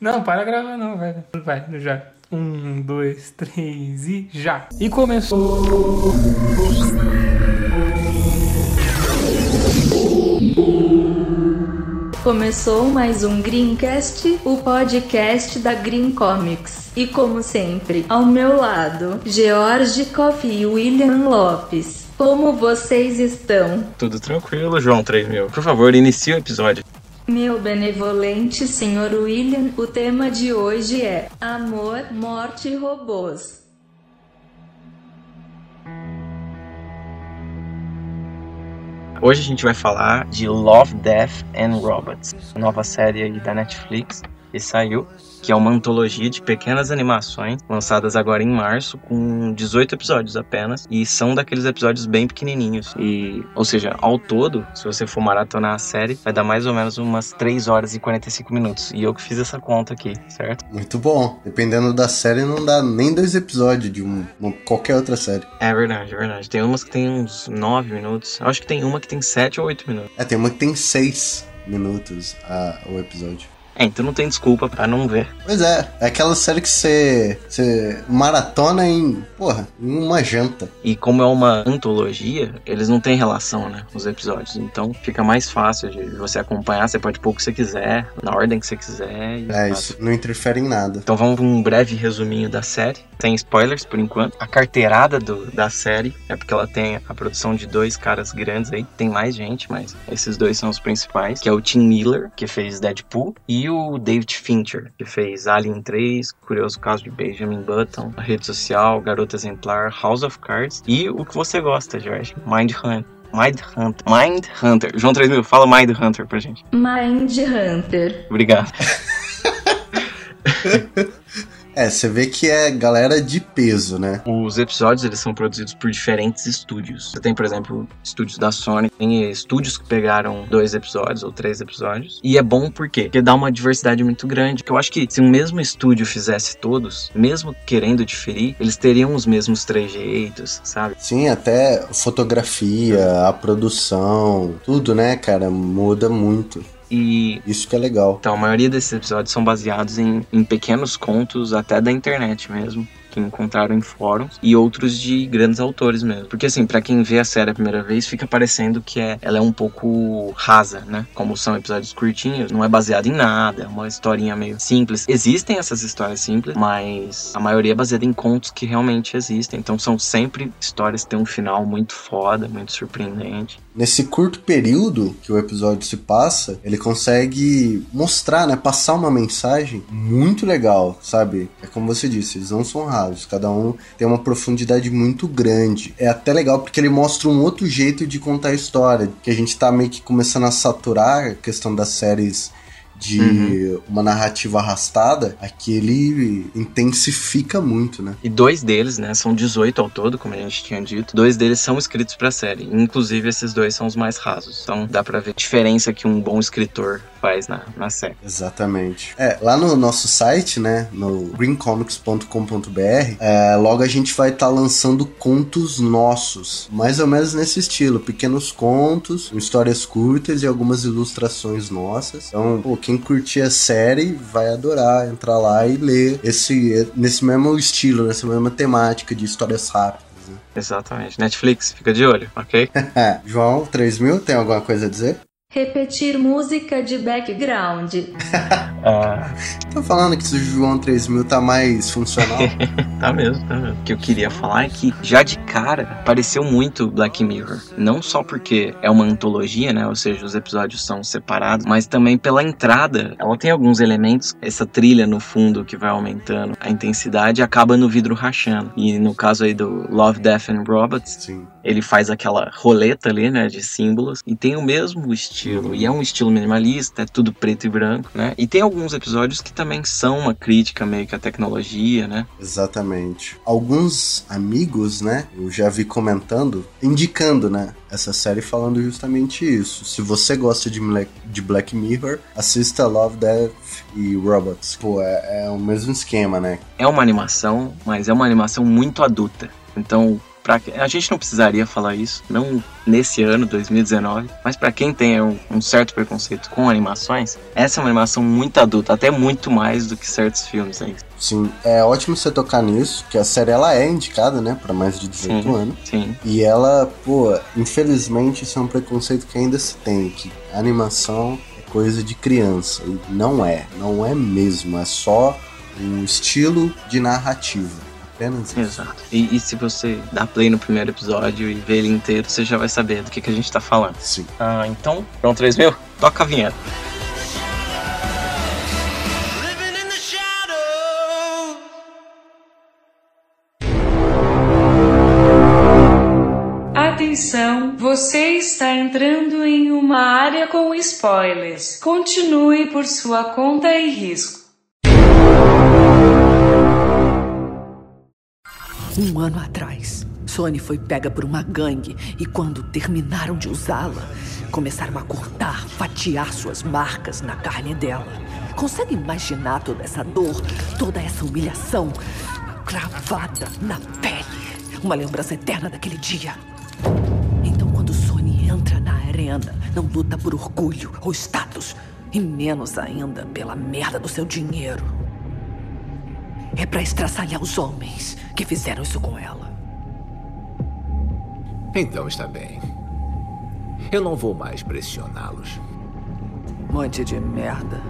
Não, para gravar não, velho. Vai, já. Um, dois, três e já. E começou. Começou mais um Greencast, o podcast da Green Comics. E como sempre, ao meu lado, George Coffey e William Lopes. Como vocês estão? Tudo tranquilo, João 3000. Por favor, inicie o episódio. Meu benevolente senhor William, o tema de hoje é Amor, Morte e Robôs. Hoje a gente vai falar de Love, Death and Robots, nova série da Netflix que saiu que é uma antologia de pequenas animações lançadas agora em março com 18 episódios apenas e são daqueles episódios bem pequenininhos e, ou seja, ao todo, se você for maratonar a série, vai dar mais ou menos umas 3 horas e 45 minutos. E eu que fiz essa conta aqui, certo? Muito bom. Dependendo da série não dá nem dois episódios de um, uma, qualquer outra série. É verdade, é verdade. Tem umas que tem uns 9 minutos. Eu acho que tem uma que tem 7 ou 8 minutos. É, tem uma que tem 6 minutos a, o episódio. É, então não tem desculpa para não ver. Pois é, é aquela série que você, você maratona em, porra, em uma janta. E como é uma antologia, eles não têm relação, né, os episódios. Então fica mais fácil de você acompanhar, você pode pôr o que você quiser, na ordem que você quiser. é, isso não interfere em nada. Então vamos para um breve resuminho da série, sem spoilers por enquanto. A carteirada do, da série é porque ela tem a produção de dois caras grandes aí, tem mais gente, mas esses dois são os principais, que é o Tim Miller, que fez Deadpool, e o David Fincher, que fez Alien 3, Curioso Caso de Benjamin Button, A Rede Social, Garota Exemplar, House of Cards e o que você gosta, Jorge, Mind Hunt. Mind Hunter. Mind Hunter. João 3000, fala Mind Hunter pra gente. Mind Hunter. Obrigado. É, você vê que é galera de peso, né? Os episódios, eles são produzidos por diferentes estúdios. Você tem, por exemplo, estúdios da Sony, tem estúdios que pegaram dois episódios ou três episódios. E é bom por quê? Porque dá uma diversidade muito grande. Eu acho que se um mesmo estúdio fizesse todos, mesmo querendo diferir, eles teriam os mesmos trejeitos, sabe? Sim, até fotografia, a produção, tudo, né, cara, muda muito. E isso que é legal. Então, a maioria desses episódios são baseados em, em pequenos contos, até da internet mesmo que encontraram em fóruns e outros de grandes autores mesmo. Porque assim, para quem vê a série a primeira vez, fica parecendo que é, ela é um pouco rasa, né? Como são episódios curtinhos, não é baseado em nada, é uma historinha meio simples. Existem essas histórias simples, mas a maioria é baseada em contos que realmente existem. Então são sempre histórias que têm um final muito foda, muito surpreendente. Nesse curto período que o episódio se passa, ele consegue mostrar, né, passar uma mensagem muito legal, sabe? É como você disse, eles não são raros Cada um tem uma profundidade muito grande. É até legal porque ele mostra um outro jeito de contar a história. Que a gente tá meio que começando a saturar a questão das séries de uhum. uma narrativa arrastada, aqui ele intensifica muito, né? E dois deles, né, são 18 ao todo, como a gente tinha dito. Dois deles são escritos para série. Inclusive esses dois são os mais rasos. Então dá para ver a diferença que um bom escritor faz na, na série. Exatamente. É, lá no nosso site, né, no greencomics.com.br, é, logo a gente vai estar tá lançando contos nossos, mais ou menos nesse estilo, pequenos contos, histórias curtas e algumas ilustrações nossas. Então, pô, quem curtir a série vai adorar entrar lá e ler esse nesse mesmo estilo, nessa mesma temática de histórias rápidas. Né? Exatamente. Netflix, fica de olho, ok? João, 3000, tem alguma coisa a dizer? Repetir música de background. ah. Tô falando que o João 3000 tá mais funcional. tá mesmo, tá mesmo. O que eu queria falar é que já de cara pareceu muito Black Mirror. Não só porque é uma antologia, né? Ou seja, os episódios são separados, mas também pela entrada. Ela tem alguns elementos, essa trilha no fundo que vai aumentando a intensidade acaba no vidro rachando. E no caso aí do Love, Death and Robots, Sim. Ele faz aquela roleta ali, né? De símbolos e tem o mesmo estilo. E é um estilo minimalista, é tudo preto e branco, né? E tem alguns episódios que também são uma crítica meio que à tecnologia, né? Exatamente. Alguns amigos, né, eu já vi comentando, indicando, né, essa série falando justamente isso. Se você gosta de Black, de Black Mirror, assista Love, Death e Robots. Pô, é, é o mesmo esquema, né? É uma animação, mas é uma animação muito adulta. Então, Pra, a gente não precisaria falar isso, não nesse ano, 2019, mas para quem tem um, um, certo preconceito com animações, essa é uma animação muito adulta, até muito mais do que certos filmes aí. Sim, é ótimo você tocar nisso, que a série ela é indicada, né, para mais de 18 sim, anos. Sim. E ela, pô, infelizmente isso é um preconceito que ainda se tem, que a animação é coisa de criança. E não é, não é mesmo, é só um estilo de narrativa. Apenas isso. Exato. E, e, se você dá play no primeiro episódio e ver ele inteiro, você já vai saber do que, que a gente tá falando. Sim. Ah, então, pronto, 3 mil? Toca a vinheta. Atenção, você está entrando em uma área com spoilers. Continue por sua conta e risco. Um ano atrás, Sony foi pega por uma gangue e quando terminaram de usá-la, começaram a cortar, fatiar suas marcas na carne dela. Consegue imaginar toda essa dor, toda essa humilhação cravada na pele? Uma lembrança eterna daquele dia. Então, quando Sony entra na arena, não luta por orgulho ou status, e menos ainda pela merda do seu dinheiro. É para estraçalhar os homens que fizeram isso com ela. Então está bem. Eu não vou mais pressioná-los. Monte de merda.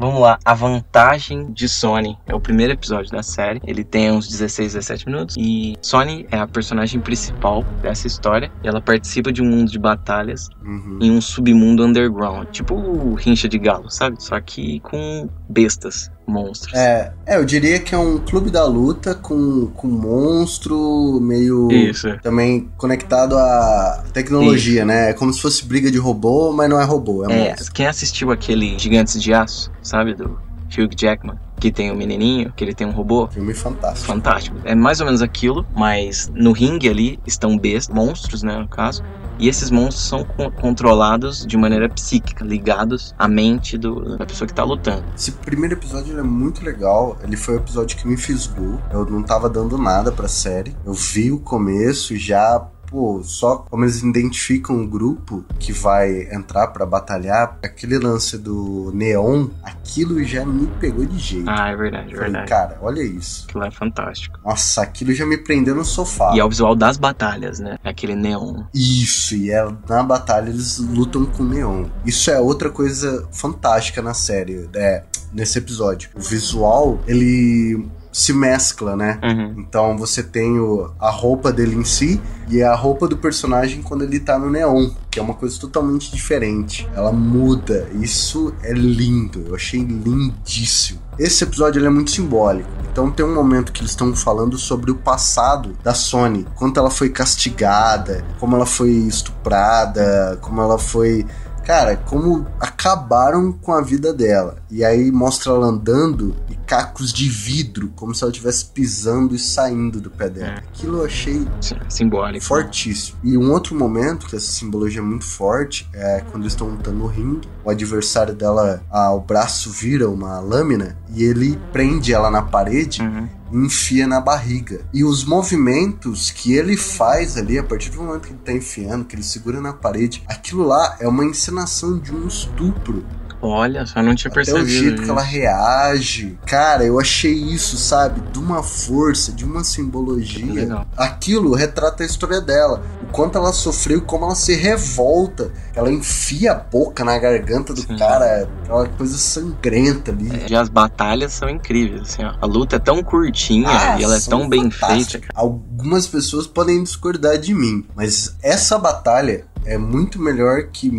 Vamos lá, a vantagem de Sony é o primeiro episódio da série. Ele tem uns 16, 17 minutos. E Sony é a personagem principal dessa história. E ela participa de um mundo de batalhas Uhum. em um submundo underground. Tipo o Rincha de Galo, sabe? Só que com bestas, monstros. É, é, eu diria que é um clube da luta com, com monstro, meio. Isso. Também conectado à tecnologia, né? É como se fosse briga de robô, mas não é robô, é, É, monstro. quem assistiu aquele Gigantes de Aço, sabe? Do Hugh Jackman, que tem o menininho, que ele tem um robô. Filme fantástico. Fantástico. É mais ou menos aquilo, mas no ringue ali estão bestas, monstros, né, no caso. E esses monstros são co- controlados de maneira psíquica, ligados à mente do- da pessoa que tá lutando. Esse primeiro episódio é muito legal. Ele foi o episódio que me fisgou. Eu não tava dando nada pra série. Eu vi o começo já. Pô, só como eles identificam um grupo que vai entrar pra batalhar, aquele lance do neon, aquilo já me pegou de jeito. Ah, é verdade, é verdade. cara, olha isso. Aquilo é fantástico. Nossa, aquilo já me prendeu no sofá. E é o visual das batalhas, né? Aquele neon. Isso, e é, na batalha eles lutam com neon. Isso é outra coisa fantástica na série, é, nesse episódio. O visual, ele se mescla, né? Uhum. Então você tem o- a roupa dele em si e a roupa do personagem quando ele tá no neon, que é uma coisa totalmente diferente. Ela muda. Isso é lindo. Eu achei lindíssimo. Esse episódio é muito simbólico. Então tem um momento que eles estão falando sobre o passado da Sony, quanto ela foi castigada, como ela foi estuprada, como ela foi Cara, como acabaram com a vida dela. E aí mostra ela andando e cacos de vidro, como se ela estivesse pisando e saindo do pé dela. É. Aquilo eu achei Sim, Simbólico. fortíssimo. E um outro momento que essa simbologia é muito forte é quando eles estão lutando no ringue. O adversário dela, ah, o braço vira uma lâmina e ele prende ela na parede Uhum. Enfia na barriga. E os movimentos que ele faz ali, a partir do momento que ele tá enfiando, que ele segura na parede, aquilo lá é uma encenação de um estupro. Olha, só não tinha Até percebido. o jeito que isso. ela reage. Cara, eu achei isso, sabe? De uma força, de uma simbologia. Legal. Aquilo retrata a história dela. O quanto ela sofreu como ela se revolta. Ela enfia a boca na garganta do Sim. cara. Aquela coisa sangrenta ali. E as batalhas são incríveis, assim, ó. A luta é tão curtinha Ah, e ela é tão bem fantásticas. feita. Algumas pessoas podem discordar de mim, mas essa batalha é muito melhor que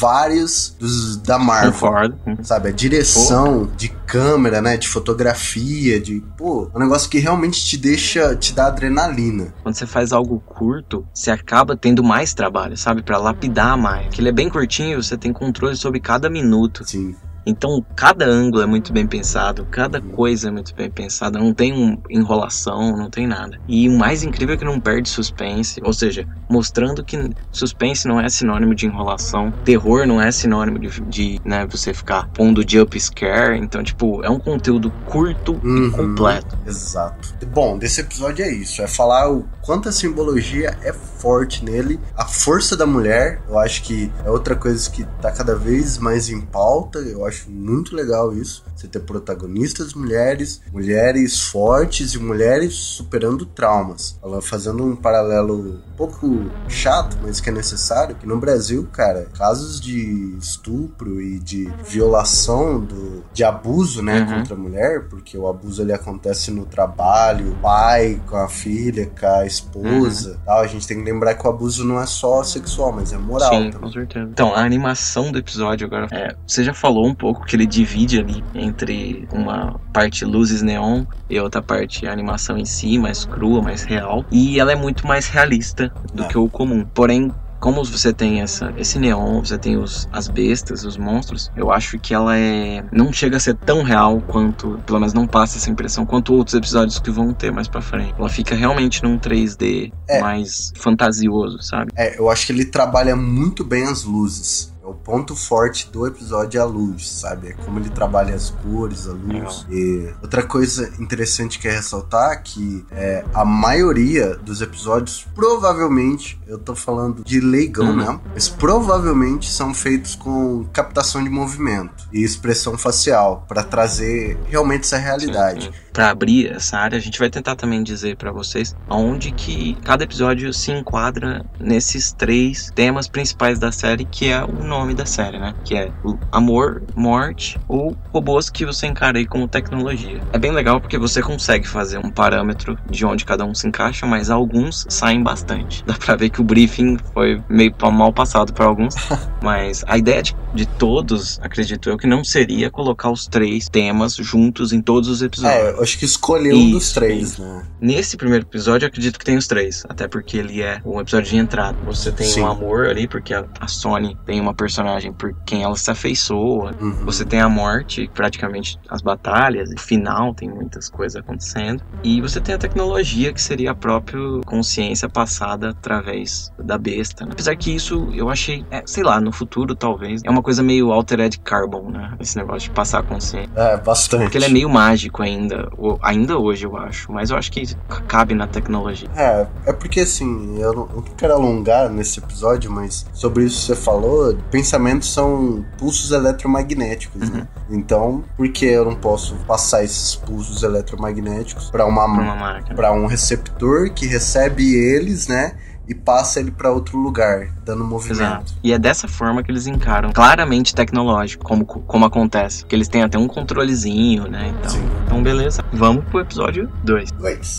vários dos da Marvel. Concordo. Sabe, a direção de câmera, né, de fotografia, de, pô, é um negócio que realmente te deixa, te dá adrenalina. Quando você faz algo curto, você acaba tendo mais trabalho, sabe? Pra lapidar mais. Que ele é bem curtinho, você tem controle sobre cada minuto. Assim, Então, cada ângulo é muito bem pensado, cada coisa é muito bem pensada, não tem um enrolação, não tem nada. E o mais incrível é que não perde suspense, ou seja, mostrando que suspense não é sinônimo de enrolação, terror não é sinônimo de, de né, você ficar pondo jump scare. Então, tipo, é um conteúdo curto Uhum. e completo. Exato. Bom, desse episódio é isso. É falar o quanto a simbologia é forte nele. A força da mulher, eu acho que é outra coisa que tá cada vez mais em pauta. Eu acho muito legal isso. Você ter protagonistas mulheres, mulheres fortes e mulheres superando traumas. Ela fazendo um paralelo um pouco chato, mas que é necessário, que no Brasil, cara, casos de estupro e de violação do, de abuso, né, Uhum. contra a mulher, porque o abuso ele acontece no trabalho, o pai com a filha, com a esposa, tal. A gente tem que lembrar que o abuso não é só sexual, mas é moral Sim, também. com certeza. Então, a animação do episódio agora, é, você já falou um pouco que ele divide ali entre uma parte luzes neon e outra parte animação em si, mais crua, mais real. E ela é muito mais realista do É. que o comum. Porém, como você tem essa, esse neon, você tem os, as bestas, os monstros, eu acho que ela é. não chega a ser tão real quanto, pelo menos não passa essa impressão, quanto outros episódios que vão ter mais pra frente. Ela fica realmente num 3D É. mais fantasioso, sabe? É, eu acho que ele trabalha muito bem as luzes. O ponto forte do episódio é a luz, sabe? É como ele trabalha as cores, a luz. E outra coisa interessante que é ressaltar que é, a maioria dos episódios, provavelmente, eu tô falando de leigão, Uhum. né? Mas provavelmente são feitos com captação de movimento e expressão facial para trazer realmente essa realidade. Para abrir essa área, a gente vai tentar também dizer para vocês aonde que cada episódio se enquadra nesses três temas principais da série, que é o nome da série, né? Que é o amor, morte ou robôs que você encara aí como tecnologia. É bem legal porque você consegue fazer um parâmetro de onde cada um se encaixa, mas alguns saem bastante. Dá pra ver que o briefing foi meio mal passado para alguns, mas a ideia de, de todos, acredito eu, que não seria colocar os três temas juntos em todos os episódios. É, acho que escolheu um dos três, né? Nesse primeiro episódio, eu acredito que tem os três. Até porque ele é um episódio de entrada. Você tem Sim. um amor ali, porque a, a Sony tem uma personagem por quem ela se afeiçoa. Uhum. Você tem a morte, praticamente as batalhas, e final tem muitas coisas acontecendo. E você tem a tecnologia, que seria a própria consciência passada através da besta. né? Apesar que isso eu achei, é, sei lá, no futuro talvez, é uma coisa meio Altered Carbon, né? Esse negócio de passar a consciência. É, bastante. Porque ele é meio mágico ainda, o- ainda hoje eu acho, mas eu acho que cabe na tecnologia. É, é porque assim, eu não, eu não quero alongar nesse episódio, mas sobre isso que você falou, pensamentos são pulsos eletromagnéticos, né? Então, por que eu não posso passar esses pulsos eletromagnéticos para uma, Pra uma máquina. para um receptor que recebe eles, né? E passa ele para outro lugar, dando movimento. Exato. E é dessa forma que eles encaram, claramente tecnológico, como, como acontece. Que eles têm até um controlezinho, né? Então, Sim. então beleza. Vamos pro episódio 2. Dois.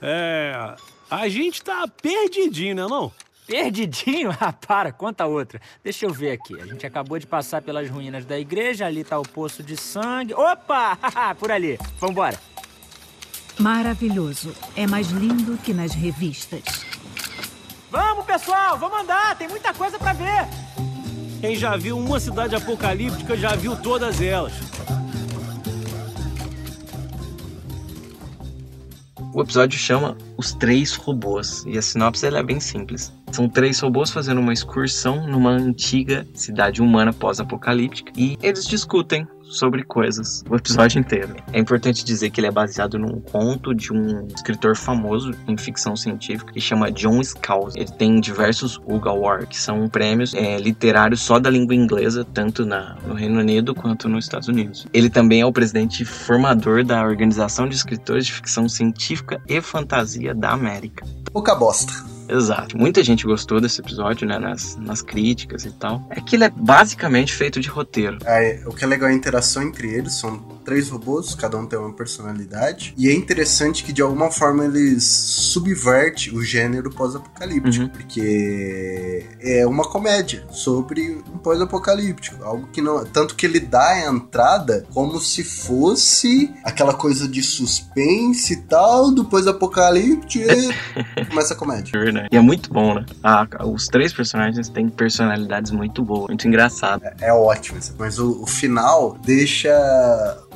É. A gente tá perdidinho, né não? Perdidinho? Ah, para, conta outra. Deixa eu ver aqui. A gente acabou de passar pelas ruínas da igreja, ali tá o poço de sangue. Opa! Por ali. Vambora. Maravilhoso. É mais lindo que nas revistas. Vamos, pessoal, vamos andar, tem muita coisa pra ver. Quem já viu uma cidade apocalíptica já viu todas elas. O episódio chama Os Três Robôs. E a sinopse ela é bem simples. São três robôs fazendo uma excursão numa antiga cidade humana pós-apocalíptica. E eles discutem sobre coisas o episódio inteiro. É importante dizer que ele é baseado num conto de um escritor famoso em ficção científica que chama John Scalzi. Ele tem diversos Hugo Award, que são prêmios é, literários só da língua inglesa, tanto na, no Reino Unido quanto nos Estados Unidos. Ele também é o presidente formador da Organização de Escritores de Ficção Científica e Fantasia da América. Pouca bosta. Exato. Muita gente gostou desse episódio, né? Nas, nas críticas e tal. É que ele é basicamente feito de roteiro. Aí, o que é legal é a interação entre eles, são três robôs, cada um tem uma personalidade. E é interessante que de alguma forma eles subverte o gênero pós-apocalíptico, Uhum. porque é uma comédia sobre um pós-apocalíptico, algo que não, tanto que ele dá a entrada como se fosse aquela coisa de suspense e tal, do pós-apocalíptico e começa a comédia. É verdade. E é muito bom, né? Ah, os três personagens têm personalidades muito boas, muito engraçadas. É ótimo, mas o, o final deixa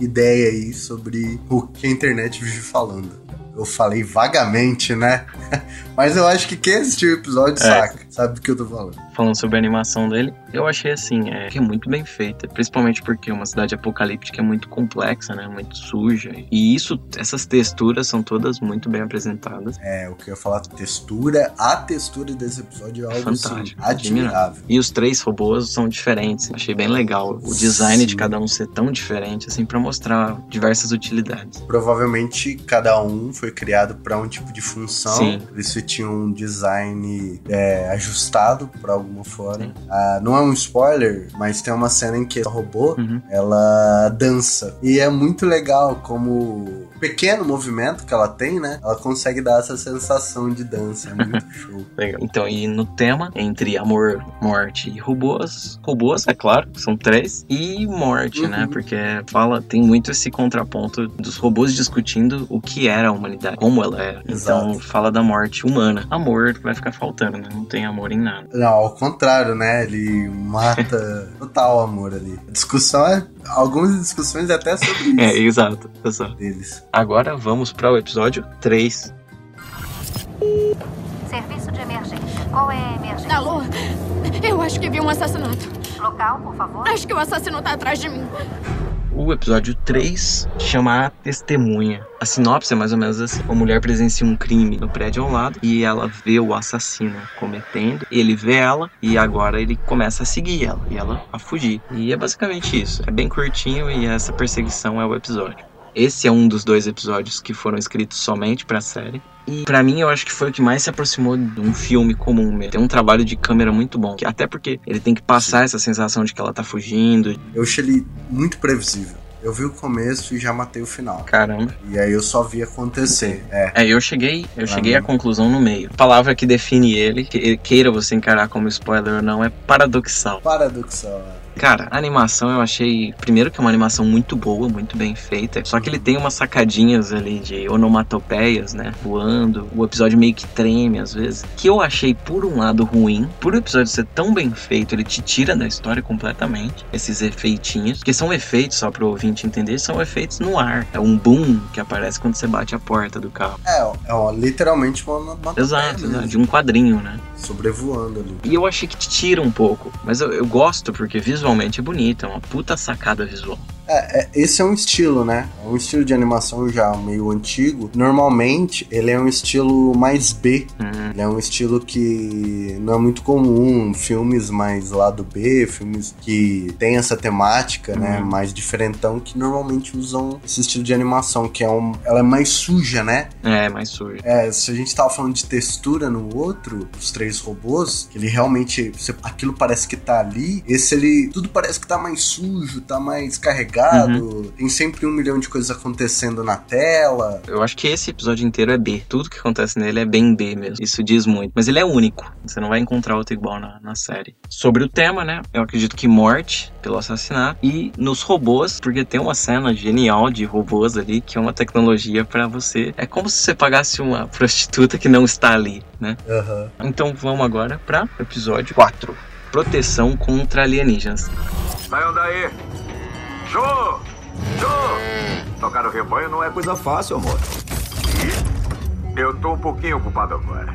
ideia aí sobre o que a internet vive falando. Eu falei vagamente, né? Mas eu acho que quem assistiu o episódio É. saca, sabe do que eu tô falando. Falando sobre a animação dele, eu achei assim, é, que é muito bem feita. Principalmente porque uma cidade apocalíptica é muito complexa, né? Muito suja. E isso, essas texturas são todas muito bem apresentadas. É, o que eu ia falar, textura, a textura desse episódio é algo assim, Fantástico, admirável. E os três robôs são diferentes. Achei bem legal o design de cada um ser tão diferente, assim, pra mostrar diversas utilidades. Provavelmente cada um foi criado para um tipo de função. Sim. Por isso tinha um design é, ajustado para alguma forma. Ah, não é um spoiler, mas tem uma cena em que a robô Uhum. ela dança. E é muito legal como o pequeno movimento que ela tem, né? Ela consegue dar essa sensação de dança. É muito show. Legal. Então, e no tema, entre amor, morte e robôs, robôs, é claro, são três, e morte, né? Porque fala, tem muito esse contraponto dos robôs discutindo o que era a humanidade, como ela era. Então, fala da morte humana. Amor vai ficar faltando, né? Não tem amor em nada. Não, ao contrário, né? Ele mata total amor ali. A discussão é. Algumas discussões é até sobre isso. É, exato, exato. Deles. Agora vamos para o episódio 3. Serviço de emergência. Qual é a emergência? Alô? Eu acho que vi um assassinato. Local, por favor. Acho que o assassino tá atrás de mim. O episódio 3 chama A Testemunha. A sinopse é mais ou menos assim: uma mulher presencia um crime no prédio ao lado e ela vê o assassino cometendo. Ele vê ela e agora ele começa a seguir ela e ela a fugir. E é basicamente isso. É bem curtinho e essa perseguição é o episódio. Esse é um dos dois episódios que foram escritos somente pra série. E pra mim eu acho que foi o que mais se aproximou de um filme comum mesmo. Tem um trabalho de câmera muito bom. Até porque ele tem que passar essa sensação de que ela tá fugindo. Eu achei ele muito previsível. Eu vi o começo e já matei o final. Caramba. E aí eu só vi acontecer. É. É, eu cheguei, eu Pra cheguei à mim. conclusão no meio. A palavra que define ele, que- queira você encarar como spoiler ou não, é paradoxal. Paradoxal. é. Cara, a animação eu achei, primeiro que é uma animação muito boa, muito bem feita, só que ele tem umas sacadinhas ali de onomatopeias, né, voando, o episódio meio que treme às vezes, que eu achei por um lado ruim, por o episódio ser tão bem feito, ele te tira da história completamente, esses efeitinhos, que são efeitos, só pro ouvinte entender, são efeitos no ar, é um boom que aparece quando você bate a porta do carro. É, é ó, literalmente uma, uma Exato, exato, de um quadrinho, né? sobrevoando ali. E eu achei que te tira um pouco. Mas eu, eu gosto porque visualmente é bonito, é uma puta sacada visual. É, é, esse é um estilo, né? É um estilo de animação já meio antigo. Normalmente, ele é um estilo mais B. Uhum. Ele é um estilo que não é muito comum. Filmes mais lado B, filmes que tem essa temática, né? Uhum. Mais diferentão, que normalmente usam esse estilo de animação, que é um. Ela é mais suja, né? É, mais sujo. É, se a gente tava falando de textura no outro, os três robôs, ele realmente. aquilo parece que tá ali. Esse ele. Tudo parece que tá mais sujo, tá mais carregado. Tem sempre um milhão de coisas acontecendo na tela. Eu acho que esse episódio inteiro é B. Tudo que acontece nele é bem B mesmo. Isso diz muito. Mas ele é único. Você não vai encontrar outro igual na, na série. Sobre o tema, né? Eu acredito que morte pelo assassinato. E nos robôs, porque tem uma cena genial de robôs ali, que é uma tecnologia pra você. É como se você pagasse uma prostituta que não está ali, né? Aham. Então vamos agora pra episódio 4. Proteção contra alienígenas. Saiam daí! Jô! Jô! Tocar o rebanho não é coisa fácil, amor. Eu tô um pouquinho ocupado agora.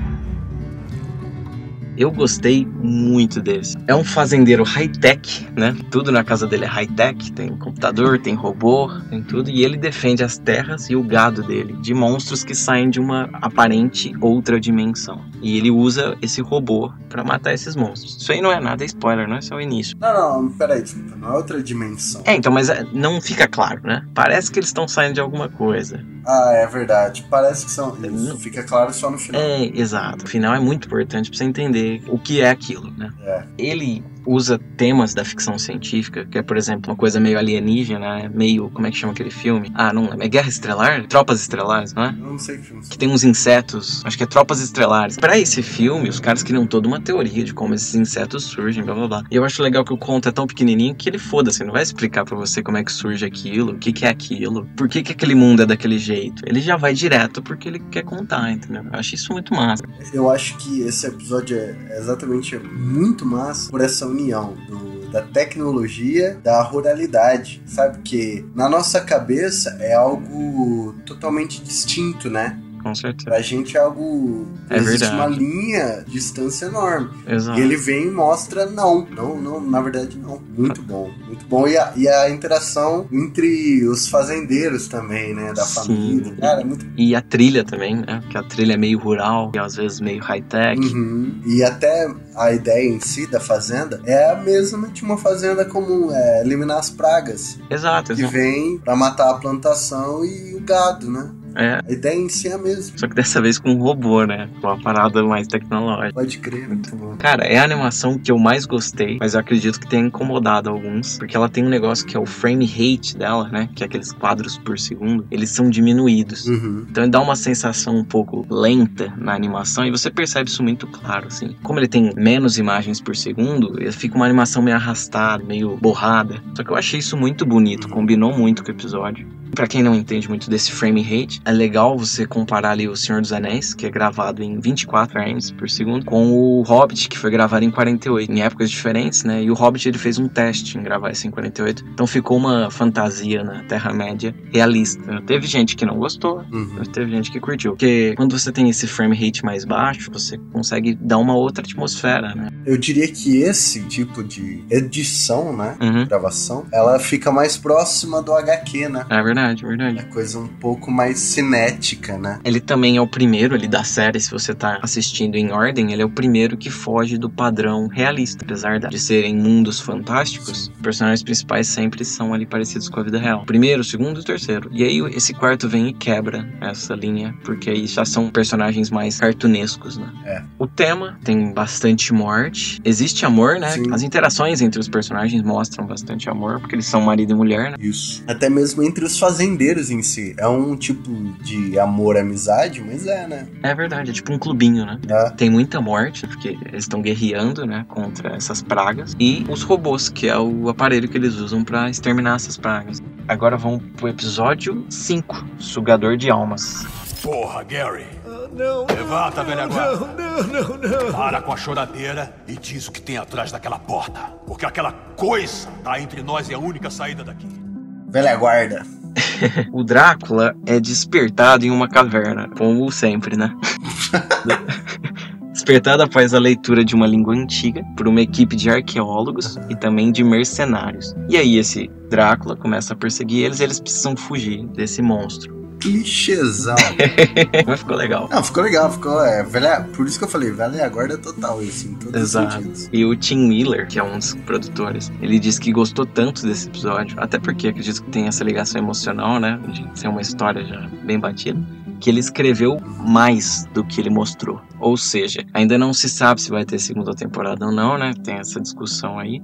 Eu gostei muito desse. É um fazendeiro high-tech, né? Tudo na casa dele é high-tech. Tem computador, tem robô, tem tudo. E ele defende as terras e o gado dele de monstros que saem de uma aparente outra dimensão. E ele usa esse robô pra matar esses monstros. Isso aí não é nada spoiler, não é só o início. Não, não, peraí, desculpa, não é outra dimensão. É, então, mas é, não fica claro, né? Parece que eles estão saindo de alguma coisa. Ah, é verdade. Parece que são. Isso fica claro só no final. É, exato. O final é muito importante pra você entender o que é aquilo, né? É. Ele usa temas da ficção científica, que é, por exemplo, uma coisa meio alienígena, né? meio. Como é que chama aquele filme? Ah, não lembro. É Guerra Estrelar? Tropas Estelares, não é? Não sei que filme. Que tem uns insetos, acho que é Tropas Estelares. Pra esse filme, os caras criam toda uma teoria de como esses insetos surgem, blá blá blá. E eu acho legal que o conto é tão pequenininho que ele foda-se, não vai explicar pra você como é que surge aquilo, o que, que é aquilo, por que, que aquele mundo é daquele jeito. Ele já vai direto porque ele quer contar, entendeu? Eu acho isso muito massa. Eu acho que esse episódio é exatamente muito massa por essa união do da tecnologia, da ruralidade, sabe? Que na nossa cabeça é algo totalmente distinto, né? Com certeza. Pra gente é algo. É existe verdade. uma linha, distância enorme. Exato. E ele vem e mostra não. Não, não, na verdade não. Muito bom. Muito bom. E a, e a interação entre os fazendeiros também, né? Da Sim. família. Cara, é muito. E a trilha também, né? Que a trilha é meio rural e às vezes meio high-tech. Uhum. E até a ideia em si da fazenda é a mesma de uma fazenda comum, é eliminar as pragas. Exato, Que exato. vem pra matar a plantação e o gado, né? É. A ideia em si é a mesma. Só que dessa vez com um robô, né? Com uma parada mais tecnológica. Pode crer, muito bom. Cara, é a animação que eu mais gostei, mas eu acredito que tenha incomodado alguns, porque ela tem um negócio que é o frame rate dela, né? Que é aqueles quadros por segundo, eles são diminuídos. Uhum. Então ele dá uma sensação um pouco lenta na animação e você percebe isso muito claro, assim. Como ele tem menos imagens por segundo, ele fica uma animação meio arrastada, meio borrada. Só que eu achei isso muito bonito, combinou muito com o episódio. Pra quem não entende muito desse frame rate, é legal você comparar ali o Senhor dos Anéis, que é gravado em 24 frames por segundo, com o Hobbit, que foi gravado em 48, em épocas diferentes, né? E o Hobbit ele fez um teste em gravar isso em 48. Então ficou uma fantasia na Terra-média realista. Teve gente que não gostou, Uhum. mas teve gente que curtiu. Porque quando você tem esse frame rate mais baixo, você consegue dar uma outra atmosfera, né? Eu diria que esse tipo de edição, né? Uhum. Gravação, ela fica mais próxima do HQ, né? É verdade, é verdade. É coisa um pouco mais cinética, né? Ele também é o primeiro ali da série, se você tá assistindo em ordem, ele é o primeiro que foge do padrão realista. Apesar de serem mundos fantásticos, os personagens principais sempre são ali parecidos com a vida real. Primeiro, segundo e terceiro. E aí esse quarto vem e quebra essa linha, porque aí já são personagens mais cartunescos, né? É. O tema tem bastante morte. Existe amor, né? Sim. As interações entre os personagens mostram bastante amor, porque eles são marido e mulher, né? Isso. Até mesmo entre os fazendeiros em si. É um tipo de amor, amizade, mas é, né? É verdade, é tipo um clubinho, né? É. Tem muita morte, porque eles estão guerreando, né, contra essas pragas. E os robôs, que é o aparelho que eles usam pra exterminar essas pragas. Agora vamos pro episódio 5, Sugador de Almas. Porra, Gary. Não. Levanta, velha guarda. Não, não, não, não. Para com a choradeira e diz o que tem atrás daquela porta. Porque aquela coisa tá entre nós e a única saída daqui. Velha guarda. O Drácula é despertado em uma caverna, como sempre, né? Despertado após a leitura de uma língua antiga por uma equipe de arqueólogos e também de mercenários. E aí esse Drácula começa a perseguir eles e eles precisam fugir desse monstro. Clichêzão. Mas ficou legal. Não, ficou legal, ficou. É, velha, por isso que eu falei, velha guarda total, isso, em todos Exato. os sentidos. E o Tim Miller, que é um dos produtores, ele disse que gostou tanto desse episódio, até porque acredito que tem essa ligação emocional, né? De ser uma história já bem batida. Que ele escreveu mais do que ele mostrou. Ou seja, ainda não se sabe se vai ter segunda temporada ou não, né? Tem essa discussão aí.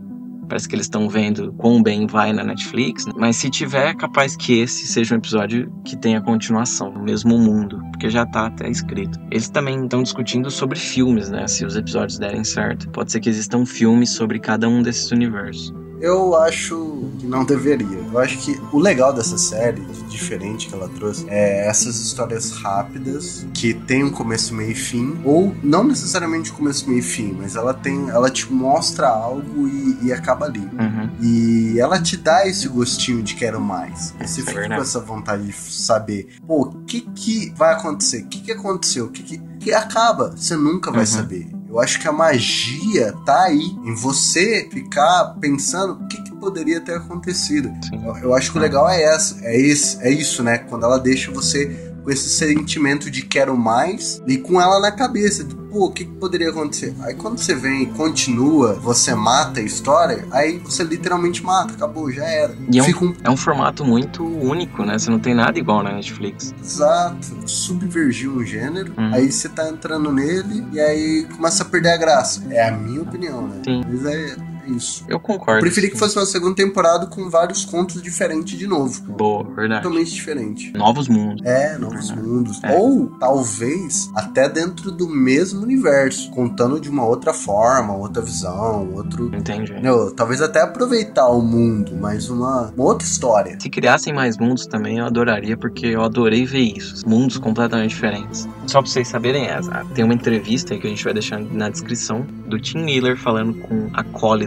Parece que eles estão vendo quão bem vai na Netflix. Mas se tiver, é capaz que esse seja um episódio que tenha continuação, no mesmo mundo, porque já tá até escrito. Eles também estão discutindo sobre filmes, né? Se os episódios derem certo. Pode ser que existam filmes sobre cada um desses universos. Eu acho que não deveria. Eu acho que o legal dessa série, de diferente que ela trouxe, é essas histórias rápidas que tem um começo, meio e fim, ou não necessariamente começo, meio e fim, mas ela tem, ela te mostra algo e, e acaba ali. Uhum. E ela te dá esse gostinho de quero mais. Você É fica verdade. com essa vontade de saber, pô, o que que vai acontecer? O que que aconteceu? O que que, que acaba? Você nunca vai Uhum. saber. Eu acho que a magia tá aí, em você ficar pensando o que, que poderia ter acontecido. Eu, eu acho que o legal é essa, é esse, é isso, né? Quando ela deixa você com esse sentimento de quero mais e com ela na cabeça, de, pô, o que, que poderia acontecer? Aí quando você vem e continua, você mata a história, aí você literalmente mata, acabou, já era. E é um, um é um formato muito único, né? Você não tem nada igual na Netflix. Exato, subvergiu um gênero, Uhum. aí você tá entrando nele e aí começa a perder a graça. É a minha opinião, né? Sim. Mas É isso. Eu concordo. Eu preferi sim. que fosse uma segunda temporada com vários contos diferentes de novo. Boa, verdade. Totalmente diferente. Novos mundos. É, novos mundos. É. Ou talvez até dentro do mesmo universo, contando de uma outra forma, outra visão, outro. Entendi. Entendeu? Talvez até aproveitar o mundo, mas uma, uma outra história. Se criassem mais mundos também, eu adoraria, porque eu adorei ver isso. Mundos completamente diferentes. Só pra vocês saberem essa, tem uma entrevista que a gente vai deixar na descrição do Tim Miller falando com a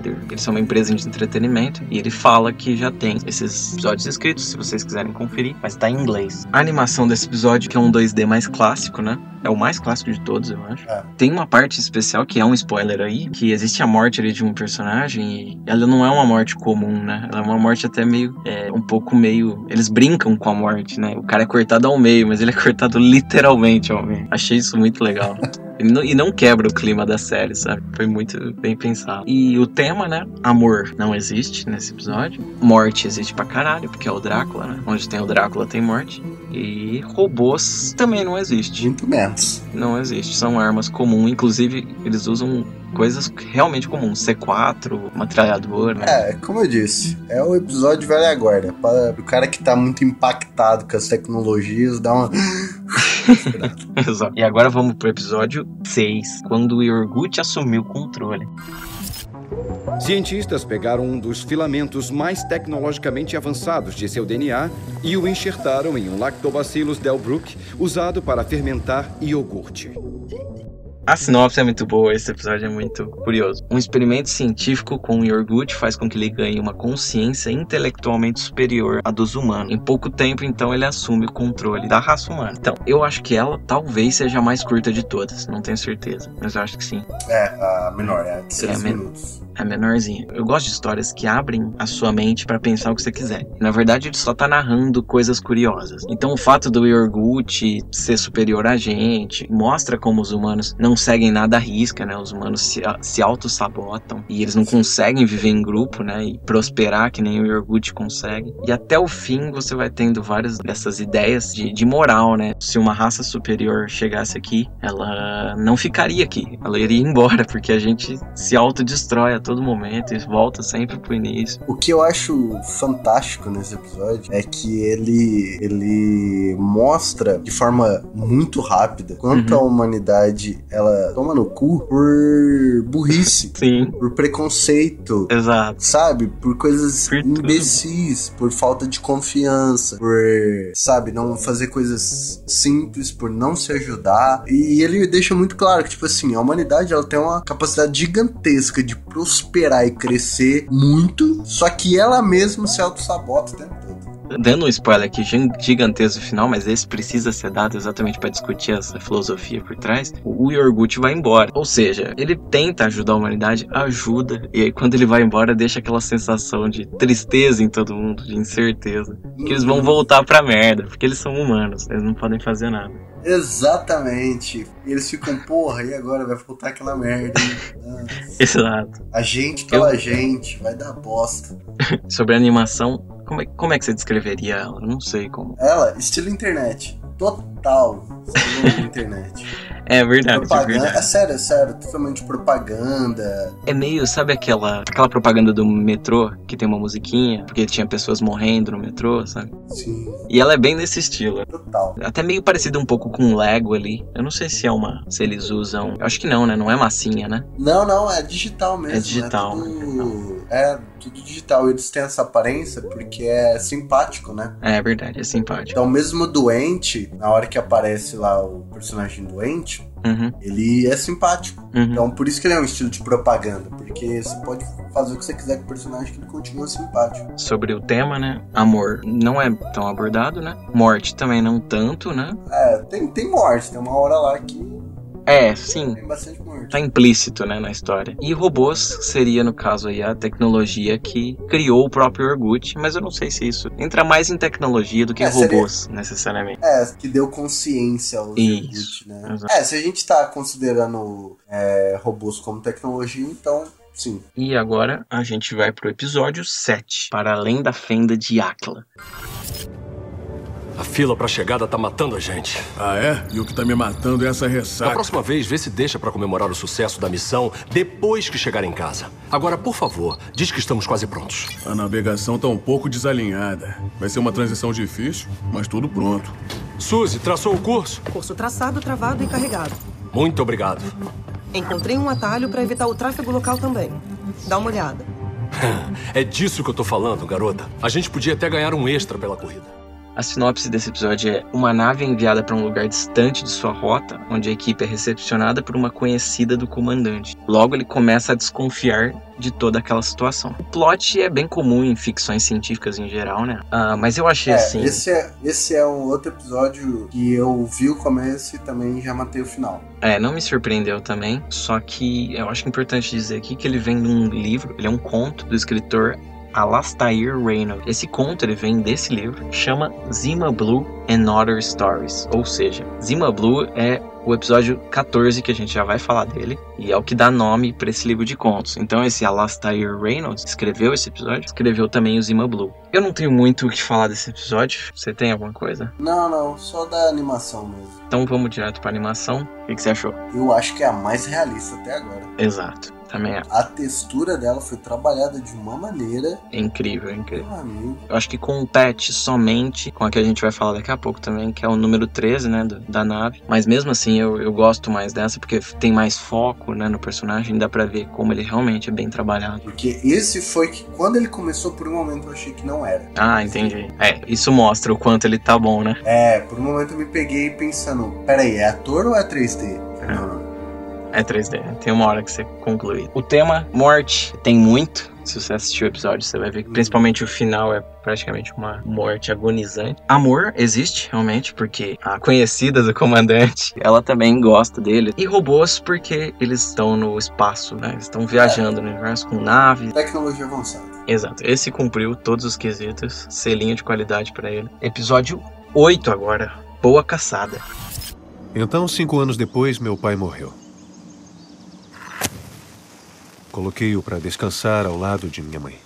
Eles são uma empresa de entretenimento e ele fala que já tem esses episódios escritos, se vocês quiserem conferir, mas tá em inglês. A animação desse episódio, que é um 2D mais clássico, né? É o mais clássico de todos, eu acho. É. Tem uma parte especial que é um spoiler aí, que existe a morte ali de um personagem e ela não é uma morte comum, né? Ela é uma morte até meio, é, um pouco meio... Eles brincam com a morte, né? O cara é cortado ao meio, mas ele é cortado literalmente ao meio. Achei isso muito legal. E não, quebra o clima da série, sabe? Foi muito bem pensado. E o tema, né? Amor não existe nesse episódio. Morte existe pra caralho, porque é o Drácula, né? Onde tem o Drácula tem morte. E robôs também não existe. Muito menos. Não existe. São armas comuns. Inclusive, eles usam coisas realmente comuns. C4, metralhador, né? É, como eu disse, é o episódio velha guarda. Para o cara que tá muito impactado com as tecnologias, dá uma. Exato. E agora vamos pro episódio 6, quando o Yorgut assumiu o controle. Cientistas pegaram um dos filamentos mais tecnologicamente avançados de seu DNA e o enxertaram em um Lactobacillus delbruck usado para fermentar iogurte. A sinopse é muito boa, esse episódio é muito curioso. Um experimento científico com o Yorgut faz com que ele ganhe uma consciência intelectualmente superior à dos humanos. Em pouco tempo, então, ele assume o controle da raça humana. Então, eu acho que ela talvez seja a mais curta de todas, não tenho certeza, mas eu acho que sim. É, a menor, é de 6 É, men- minutos. É menorzinha. Eu gosto de histórias que abrem a sua mente pra pensar o que você quiser. Na verdade, ele só tá narrando coisas curiosas. Então, o fato do Yorgut ser superior a gente mostra como os humanos não seguem nada à risca, né? Os humanos se, se auto-sabotam e eles não conseguem viver em grupo, né? E prosperar que nem o Yorgut consegue. E até o fim você vai tendo várias dessas ideias de, de moral, né? Se uma raça superior chegasse aqui, ela não ficaria aqui. Ela iria embora, porque a gente se autodestrói a todo momento e volta sempre pro início. O que eu acho fantástico nesse episódio é que ele ele mostra de forma muito rápida quanto Uhum. a humanidade ela toma no cu por burrice, Sim. por preconceito, Exato. sabe, por coisas imbecis, por falta de confiança, por sabe não fazer coisas simples, por não se ajudar. E ele deixa muito claro que tipo assim a humanidade ela tem uma capacidade gigantesca de prosperar e crescer muito, só que ela mesma se auto-sabota o tempo todo. Dando um spoiler aqui gigantesco no final, mas esse precisa ser dado exatamente pra discutir essa filosofia por trás. O Yorgut vai embora. Ou seja, ele tenta ajudar a humanidade, ajuda, e aí quando ele vai embora, deixa aquela sensação de tristeza em todo mundo, de incerteza. Que eles vão voltar pra merda, porque eles são humanos, eles não podem fazer nada. Exatamente. E eles ficam, porra, e agora vai voltar aquela merda. Exato. a gente pela gente, vai dar bosta. Sobre a animação, como é, como é que você descreveria ela? Eu não sei como. Ela, estilo internet. Total. Estilo internet. É verdade, é propaganda. verdade. É sério, é sério. Totalmente propaganda. É meio, sabe aquela, aquela propaganda do metrô que tem uma musiquinha, porque tinha pessoas morrendo no metrô, sabe? Sim. E ela é bem nesse estilo. Total. Até meio parecido um pouco com Lego ali. Eu não sei se é uma. Se eles usam. Eu acho que não, né? Não é massinha, né? Não, não, é digital mesmo. É digital, É tudo, é tudo digital. Eles têm essa aparência porque é simpático, né? É verdade, é simpático. Então, mesmo doente, na hora que aparece lá o personagem doente, Uhum. ele é simpático. Uhum. Então, por isso que ele é um estilo de propaganda. Porque você pode fazer o que você quiser com o personagem que ele continua simpático. Sobre o tema, né? Amor não é tão abordado, né? Morte também não tanto, né? É, tem, tem morte. Tem uma hora lá que É, sim. tem bastante morte. Tá implícito, né, na história. E robôs seria, no caso aí, a tecnologia que criou o próprio Orgut, mas eu não sei se isso entra mais em tecnologia do que É, seria- robôs, necessariamente. É, que deu consciência aos Isso, Yorgut, né? exato. É, se a gente tá considerando é, robôs como tecnologia, então, sim. E agora a gente vai pro episódio 7, para além da fenda de Akla. A fila pra chegada tá matando a gente. Ah, é? E o que tá me matando é essa Da ressaca. próxima vez, vê se deixa pra comemorar o sucesso da missão depois que chegar em casa. Agora, por favor, diz que estamos quase prontos. A navegação tá um pouco desalinhada. Vai ser uma transição difícil, mas tudo pronto. Suzy, traçou o curso? Curso traçado, travado e carregado. Muito obrigado. Encontrei um atalho para evitar o tráfego local também. Dá uma olhada. É disso que eu tô falando, garota. A gente podia até ganhar um extra pela corrida. A sinopse desse episódio é: uma nave é enviada para um lugar distante de sua rota, onde a equipe é recepcionada por uma conhecida do comandante. Logo, ele começa a desconfiar de toda aquela situação. O plot é bem comum em ficções científicas em geral, né? Ah, mas eu achei É, assim. esse, é, esse é um outro episódio que eu vi o começo e também já matei o final. É, não me surpreendeu também, só que eu acho importante dizer aqui que ele vem de um livro, ele é um conto do escritor Alastair Reynolds. Esse conto ele vem desse livro, chama Zima Blue and Other Stories, ou seja, Zima Blue é o episódio 14 que a gente já vai falar dele e é o que dá nome para esse livro de contos. Então esse Alastair Reynolds escreveu esse episódio, escreveu também o Zima Blue. Eu não tenho muito o que falar desse episódio. Você tem alguma coisa? Não, não, só da animação mesmo. Então vamos direto para animação. O que que você achou? Eu acho que é a mais realista até agora. Exato. Também é. A textura dela foi trabalhada de uma maneira. É incrível, é incrível. Amigo. Eu acho que compete somente com a que a gente vai falar daqui a pouco também, que é o número 13, né, do- da nave. Mas mesmo assim, eu, eu gosto mais dessa, porque tem mais foco, né, no personagem, dá pra ver como ele realmente é bem trabalhado. Porque esse foi que, quando ele começou, por um momento eu achei que não era. Ah, entendi. É, isso mostra o quanto ele tá bom, né? É, por um momento eu me peguei pensando: peraí, é ator ou é 3D? Não, não. É 3D, tem uma hora que você conclui. O tema morte tem muito. Se você assistir o episódio, você vai ver que principalmente o final é praticamente uma morte agonizante. Amor existe, realmente, porque a conhecida do comandante, ela também gosta dele. E robôs, porque eles estão no espaço, né? Eles estão viajando no universo com naves. Tecnologia avançada. Exato. Esse cumpriu todos os quesitos. Selinho de qualidade pra ele. Episódio 8 agora. Boa caçada. Então, cinco anos depois, meu pai morreu. Coloquei-o para descansar ao lado de minha mãe.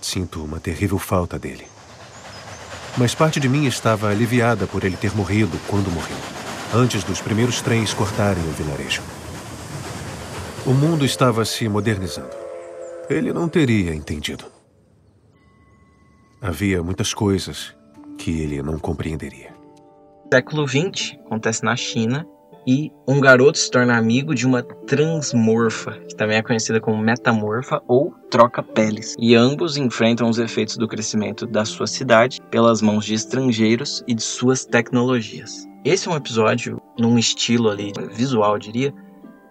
Sinto uma terrível falta dele. Mas parte de mim estava aliviada por ele ter morrido quando morreu, antes dos primeiros trens cortarem o vilarejo. O mundo estava se modernizando. Ele não teria entendido. Havia muitas coisas que ele não compreenderia. século XX, acontece na China, e um garoto se torna amigo de uma transmorfa, que também é conhecida como metamorfa ou troca-peles. E ambos enfrentam os efeitos do crescimento da sua cidade pelas mãos de estrangeiros e de suas tecnologias. Esse é um episódio num estilo ali visual, diria,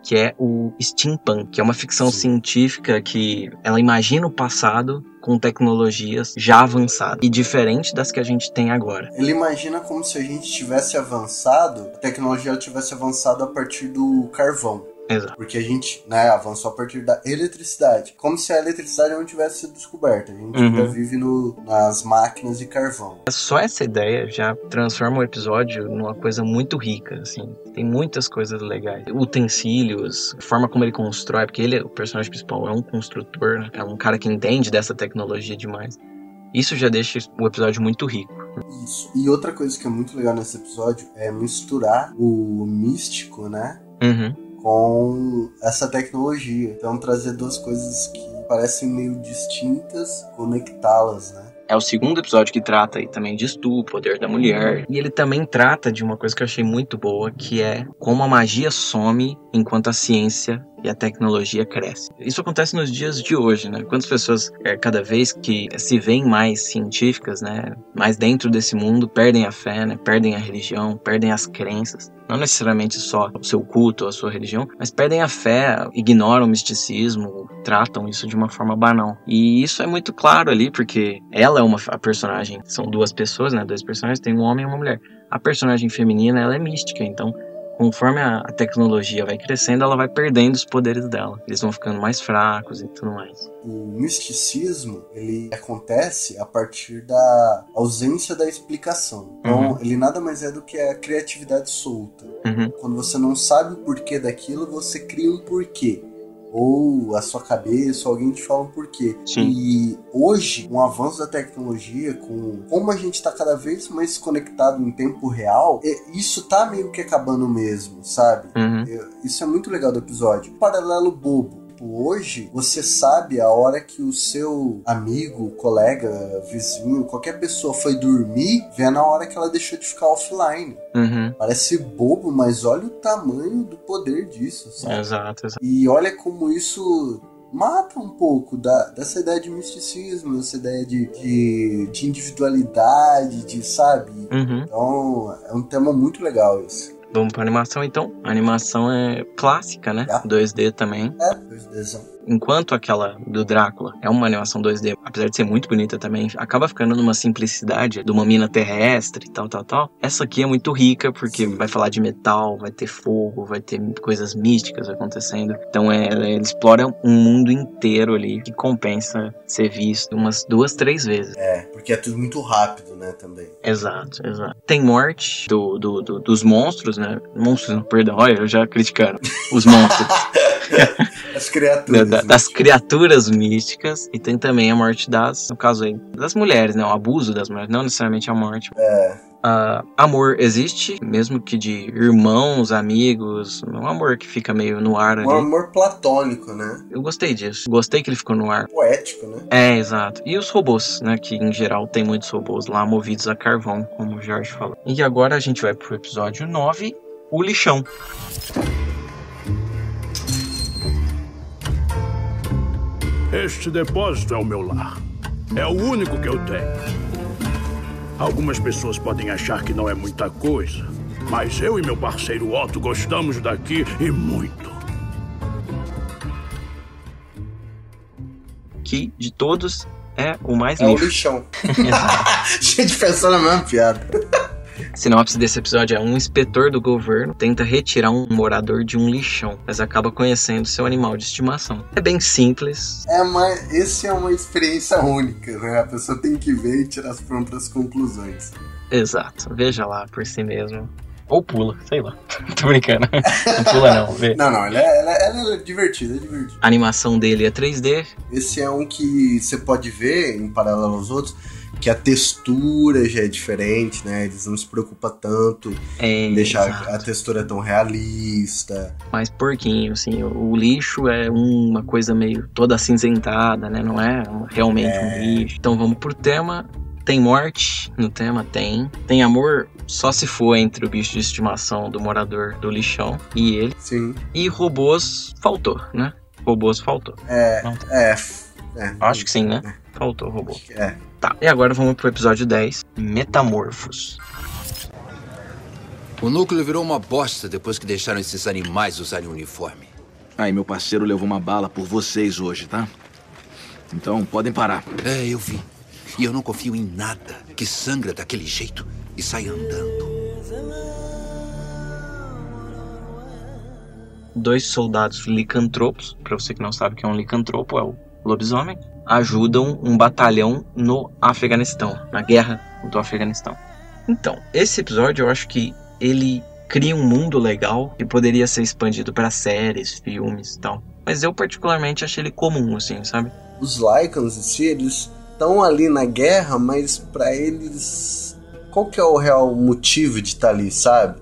que é o steampunk, que é uma ficção científica que ela imagina o passado com tecnologias já avançadas e diferente das que a gente tem agora. Ele imagina como se a gente tivesse avançado, a tecnologia tivesse avançado a partir do carvão. Exato. Porque a gente né, avançou a partir da eletricidade. Como se a eletricidade não tivesse sido descoberta. A gente Uhum. ainda vive no, nas máquinas de carvão. Só essa ideia já transforma o episódio numa coisa muito rica, assim. Tem muitas coisas legais. Utensílios, a forma como ele constrói, porque ele, o personagem principal, é um construtor, né? É um cara que entende dessa tecnologia demais. Isso já deixa o episódio muito rico. Isso. E outra coisa que é muito legal nesse episódio é misturar o místico, né? Uhum. Com essa tecnologia. Então trazer duas coisas que parecem meio distintas, conectá-las, né? É o segundo episódio que trata aí também de estupro, poder da mulher. E ele também trata de uma coisa que eu achei muito boa, que é como a magia some enquanto a ciência e a tecnologia crescem. Isso acontece nos dias de hoje, né? Quantas pessoas, é, cada vez que se veem mais científicas, né? Mais dentro desse mundo, perdem a fé, né? Perdem a religião, perdem as crenças. Não necessariamente só o seu culto ou a sua religião, mas perdem a fé, ignoram o misticismo, tratam isso de uma forma banal. E isso é muito claro ali, porque ela é uma a personagem, são duas pessoas, né? Dois personagens, tem um homem e uma mulher. A personagem feminina, ela é mística, então conforme a, a tecnologia vai crescendo, ela vai perdendo os poderes dela. Eles vão ficando mais fracos e tudo mais. O misticismo, ele acontece a partir da ausência da explicação. Então, Uhum. ele nada mais é do que a criatividade solta. Uhum. Quando você não sabe o porquê daquilo, você cria um porquê. Ou a sua cabeça, ou alguém te fala um porquê. Sim. E hoje, com o avanço da tecnologia, com como a gente tá cada vez mais conectado em tempo real, é- isso tá meio que acabando mesmo, sabe? Uhum. Isso é muito legal do episódio. Paralelo bobo. Tipo, Hoje, você sabe a hora que o seu amigo, colega, vizinho, qualquer pessoa foi dormir, vê na hora que ela deixou de ficar offline. Uhum. Parece bobo, mas olha o tamanho do poder disso, sabe? Exato, exato. E olha como isso mata um pouco da, dessa ideia de misticismo, dessa ideia de, de, de individualidade, de, sabe? Uhum. Então, é um tema muito legal esse. Vamos pra animação então. A animação é clássica, né? 2D também. É, 2Dzão. Enquanto aquela do Drácula é uma animação 2D, apesar de ser muito bonita também, acaba ficando numa simplicidade de uma mina terrestre e tal, tal, tal. Essa aqui é muito rica porque vai falar de metal, vai ter fogo, vai ter coisas místicas acontecendo. Então é, ela explora um mundo inteiro ali que compensa ser visto umas duas, três vezes. É, porque é tudo muito rápido, né, também. Exato, exato. Tem morte do, do- do- dos monstros, né? Monstros, não, perdão, olha, eu já criticando os monstros. As criaturas. Da- da- das criaturas místicas e tem também a morte das, no caso aí, das mulheres, né? O abuso das mulheres, não necessariamente a morte. É. Ah, amor existe, mesmo que de irmãos, amigos, um amor que fica meio no ar Um ali. amor platônico, né? Eu gostei disso, gostei que ele ficou no ar. Poético, né? É, exato. E os robôs, né? Que em geral tem muitos robôs lá movidos a carvão, como o Jorge falou. E agora a gente vai pro episódio 9, o lixão. Este depósito é o meu lar. É o único que eu tenho. Algumas pessoas podem achar que não é muita coisa, mas eu e meu parceiro Otto gostamos daqui e muito. Que de todos é o mais É o lixo. lixão. Exato. Gente pensando na mesma piada. Sinopse desse episódio é um inspetor do governo tenta retirar um morador de um lixão, mas acaba conhecendo seu animal de estimação. É bem simples. É, mas esse é uma experiência única, né? A pessoa tem que ver e tirar as próprias conclusões. Exato. Veja lá por si mesmo. Ou pula, sei lá. Tô brincando. Não pula não, vê. Não, não, ela é, ela, é- ela é divertida, é divertida. A animação dele é 3D. Esse é um que você pode ver, em paralelo aos outros, que a textura já é diferente, né? Eles não se preocupam tanto É, em deixar exato. a textura tão realista. mais porquinho, assim. O, o lixo é uma coisa meio toda acinzentada, né? Não é realmente um lixo. Então vamos pro tema. Tem morte no tema? Tem. Tem amor? Só se for entre o bicho de estimação do morador do lixão e ele. Sim. E robôs faltou, né? Robôs faltou. É, é, é. Acho que sim, né? Faltou robô. É. Tá, e agora vamos pro episódio 10, Metamorfos. O núcleo virou uma bosta depois que deixaram esses animais usarem o uniforme. Aí, meu parceiro levou uma bala por vocês hoje, tá? Então, podem parar. É, eu vi. E eu não confio em nada que sangra daquele jeito e sai andando. dois soldados licantropos, pra você que não sabe o que é um licantropo, é o lobisomem, ajudam um batalhão no Afeganistão, na guerra do Afeganistão. Então, esse episódio eu acho que ele cria um mundo legal que poderia ser expandido para séries, filmes e tal. Mas eu particularmente achei ele comum, assim, sabe? Os Lycans em si, eles estão ali na guerra, mas pra eles. Qual que é o real motivo de estar ali, sabe?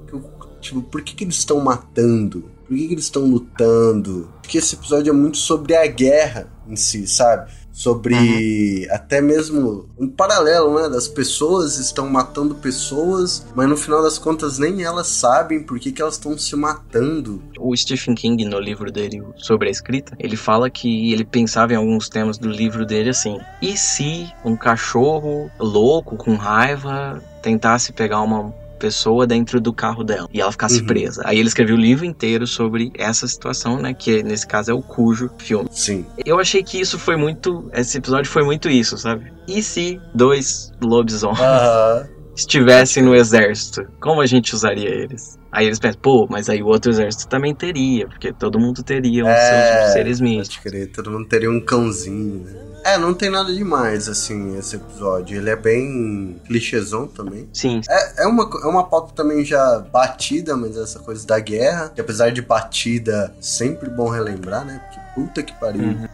Tipo, por que, que eles estão matando? Por que, que eles estão lutando? Porque esse episódio é muito sobre a guerra em si, sabe? Sobre até mesmo um paralelo, né? Das pessoas estão matando pessoas, mas no final das contas nem elas sabem por que, que elas estão se matando. O Stephen King, no livro dele sobre a escrita, ele fala que ele pensava em alguns temas do livro dele assim: e se um cachorro louco, com raiva, tentasse pegar uma pessoa dentro do carro dela e ela ficasse Uhum. presa? Aí ele escreveu o livro inteiro sobre essa situação, né? Que nesse caso é o Cujo filme. Sim. Eu achei que isso foi muito. Esse episódio foi muito isso, sabe? E se dois lobisomens Aham. estivessem no exército, como a gente usaria eles? Aí eles pensam, pô, mas aí o outro exército também teria, porque todo mundo teria os seus seres místicos. Pode crer, todo mundo teria um cãozinho, né? É, não tem nada demais, assim, esse episódio. Ele é bem clichêzão também. Sim. É, é, uma, é uma pauta também já batida, mas essa coisa da guerra, que apesar de batida, sempre bom relembrar, né? Porque, Puta que pariu. Uhum.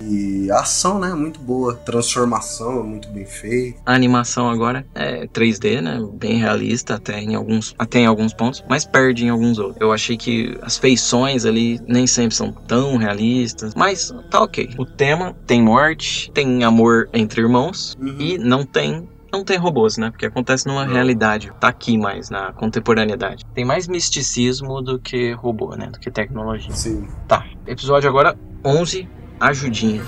E a ação, né? Muito boa. Transformação é muito bem feita. A animação agora é 3D, né? Bem realista até em alguns, até em alguns pontos, mas perde em alguns outros. Eu achei que as feições ali nem sempre são tão realistas, mas tá ok. O tema tem morte, tem amor entre irmãos e não tem não tem robôs, né? Porque acontece numa realidade, tá aqui mais na contemporaneidade. Tem mais misticismo do que robô, né? Do que tecnologia. Sim. Tá. Episódio agora 11, ajudinha.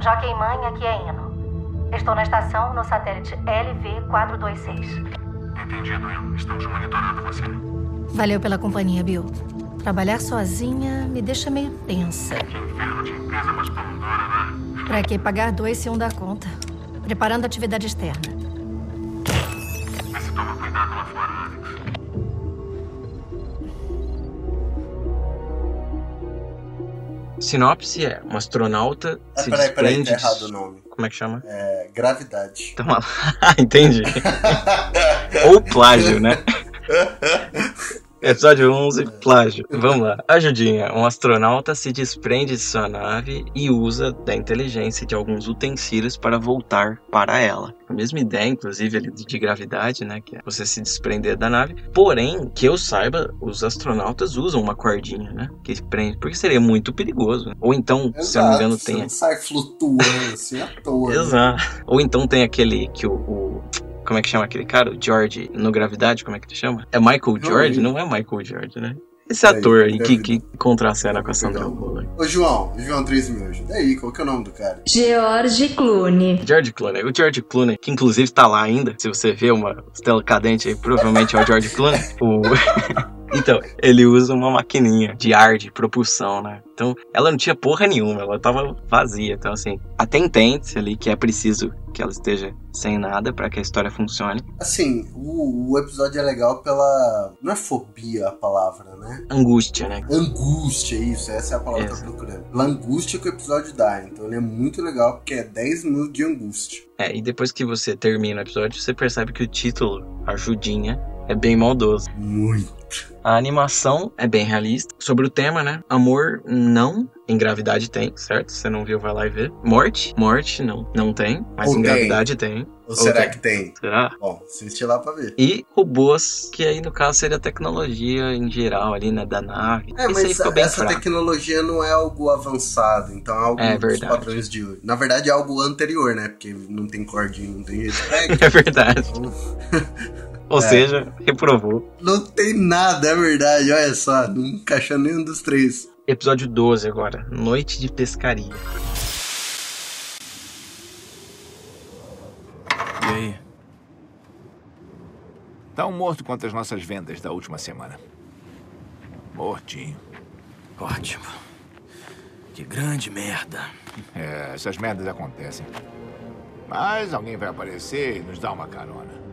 Jockey Mãe, aqui é Eno. Estou na estação no satélite LV-426. Entendido, Eno. Estamos monitorando você. Valeu pela companhia, Bill. Trabalhar sozinha me deixa meio tensa. Pra que pagar dois se um dá conta? Preparando atividade externa. Vê se toma cuidado lá fora, Alex. Sinopse é um astronauta Ah, se peraí, peraí, tá errado o nome. Como é que chama? É. Gravidade. Então, ah, entendi. Ou plágio, né? Episódio 11, plágio. Vamos lá. Ajudinha. Um astronauta se desprende de sua nave e usa da inteligência de alguns utensílios para voltar para ela. A mesma ideia, inclusive, de gravidade, né? Que é você se desprender da nave. Porém, que eu saiba, os astronautas usam uma cordinha, né? Que prende. Porque seria muito perigoso. Ou então, se eu não me engano, Exato, tem. Não sai flutuando assim à toa. né? Exato. Ou então tem aquele que o, o- Como é que chama aquele cara? O George no Gravidade, como é que ele chama? É Michael George? Não é Michael George, né? Esse ator aí que, que contracena com a Sandra Bullock. Ô, João, João 3 mil. ajuda aí, qual que é o nome do cara? George Clooney. George Clooney. O George Clooney, que inclusive tá lá ainda. Se você vê uma estela cadente aí, provavelmente é o George Clooney. O... então, ele usa uma maquininha de ar, de propulsão, né? Então, ela não tinha porra nenhuma, ela tava vazia. Então, assim, até entende ali que é preciso que ela esteja sem nada para que a história funcione. Assim, o, o episódio é legal pela. Não é fobia a palavra, né? Angústia, né? Angústia, isso, essa é a palavra que eu tô procurando. Pela angústia que o episódio dá. Então ele é muito legal porque é 10 minutos de angústia. É, e depois que você termina o episódio, você percebe que o título, Ajudinha, é bem maldoso. Muito. A animação é bem realista. Sobre o tema, né? Amor, não. Em gravidade tem, certo? Se você não viu, vai lá e vê. Morte? Morte, não. Não tem. Mas Ou em tem. gravidade tem. Ou, será que tem? Será? Bom, assiste lá pra ver. E robôs, que aí no caso seria a tecnologia em geral ali, né? Da nave. É, aí mas essa tecnologia não é algo avançado, então é algo É dos padrões de hoje. Na verdade é algo anterior, né? Porque não tem cordinha, não tem jeito. É verdade. Ou É. seja, reprovou. Não tem nada, é verdade, olha só. Não encaixou nenhum dos três. Episódio 12 agora. Noite de pescaria. E aí? Tão morto quanto as nossas vendas da última semana. Mortinho. Ótimo. Que grande merda. É, essas merdas acontecem. Mas alguém vai aparecer e nos dar uma carona.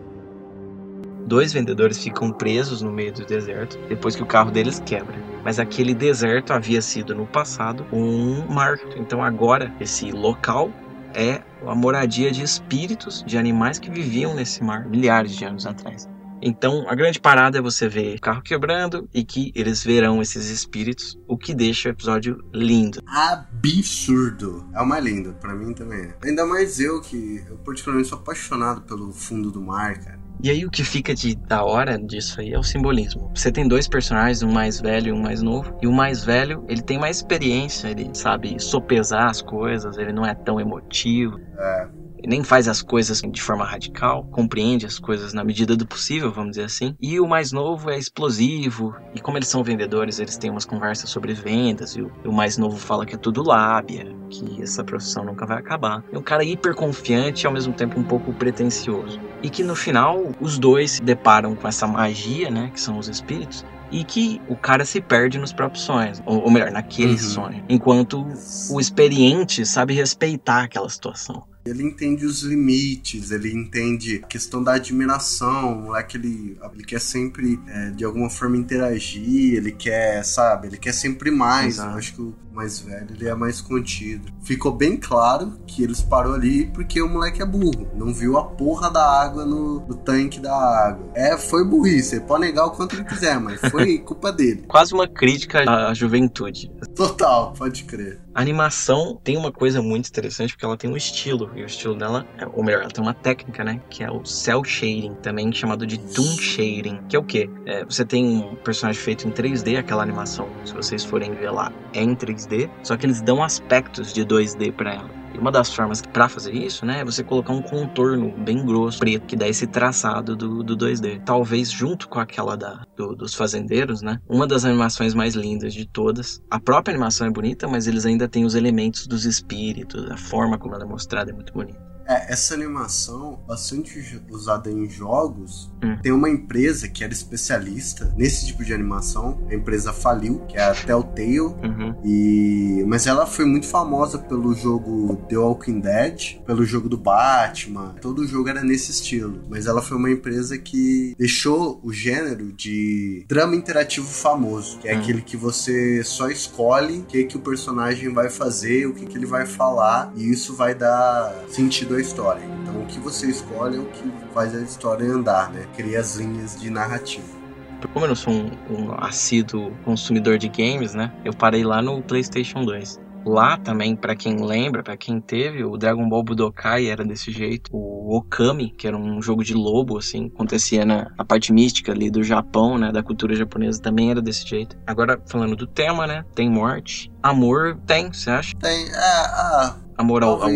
Dois vendedores ficam presos no meio do deserto depois que o carro deles quebra. Mas aquele deserto havia sido no passado um mar. Então agora esse local é a moradia de espíritos de animais que viviam nesse mar milhares de anos atrás. Então a grande parada é você ver o carro quebrando e que eles verão esses espíritos, o que deixa o episódio lindo. Absurdo. É o mais lindo, pra mim também é. Ainda mais eu que eu particularmente sou apaixonado pelo fundo do mar, cara. E aí o que fica de da hora disso aí é o simbolismo. Você tem dois personagens, um mais velho e um mais novo. E o mais velho, ele tem mais experiência, ele sabe sopesar as coisas, ele não é tão emotivo. É. Nem faz as coisas de forma radical, compreende as coisas na medida do possível, vamos dizer assim. E o mais novo é explosivo, e como eles são vendedores, eles têm umas conversas sobre vendas, e o, e o mais novo fala que é tudo lábia, que essa profissão nunca vai acabar. É um cara hiper confiante e ao mesmo tempo um pouco pretencioso. E que no final os dois se deparam com essa magia, né, que são os espíritos, e que o cara se perde nos próprios sonhos, ou, ou melhor, naquele Uhum. sonho, enquanto o experiente sabe respeitar aquela situação. Ele entende os limites, ele entende a questão da admiração. O moleque, ele, ele quer sempre, é, de alguma forma, interagir, ele quer, sabe? Ele quer sempre mais. Exato. Eu acho que o mais velho, ele é mais contido. Ficou bem claro que eles parou ali porque o moleque é burro. Não viu a porra da água no, no tanque da água. É, foi burrice. Ele pode negar o quanto ele quiser, mas foi culpa dele. Quase uma crítica à juventude. Total, pode crer. A animação tem uma coisa muito interessante porque ela tem um estilo, e o estilo dela, é- ou melhor, ela tem uma técnica, né? Que é o cel shading, também chamado de toon shading, que é o quê? É, você tem um personagem feito em 3D, aquela animação, se vocês forem ver lá, é em 3D, só que eles dão aspectos de 2D pra ela. E uma das formas pra fazer isso, né, é você colocar um contorno bem grosso, preto, que dá esse traçado do, do 2D. Talvez junto com aquela da, do- dos fazendeiros, né, uma das animações mais lindas de todas. A própria animação é bonita, mas eles ainda têm os elementos dos espíritos, a forma como ela é mostrada é muito bonita. É, essa animação, bastante usada em jogos, Hum. tem uma empresa que era especialista nesse tipo de animação. A empresa faliu, que é a Telltale. Uhum. E... Mas ela foi muito famosa pelo jogo The Walking Dead, pelo jogo do Batman. Todo o jogo era nesse estilo. Mas ela foi uma empresa que deixou o gênero de drama interativo famoso, que é Hum. aquele que você só escolhe o que, que o personagem vai fazer, o que, que ele vai falar, e isso vai dar sentido à história. Então o que você escolhe é o que faz a história andar, né? Cria as linhas de narrativa. Como eu não sou um, um assíduo consumidor de games, né, eu parei lá no PlayStation 2. Lá também, pra quem lembra, pra quem teve, o Dragon Ball Budokai era desse jeito. O Okami, que era um jogo de lobo, assim, acontecia na, na parte mística ali do Japão, né, da cultura japonesa, também era desse jeito. Agora, falando do tema, né, tem morte. Amor, tem, você acha? Tem, ah, ah, Amor ao, ao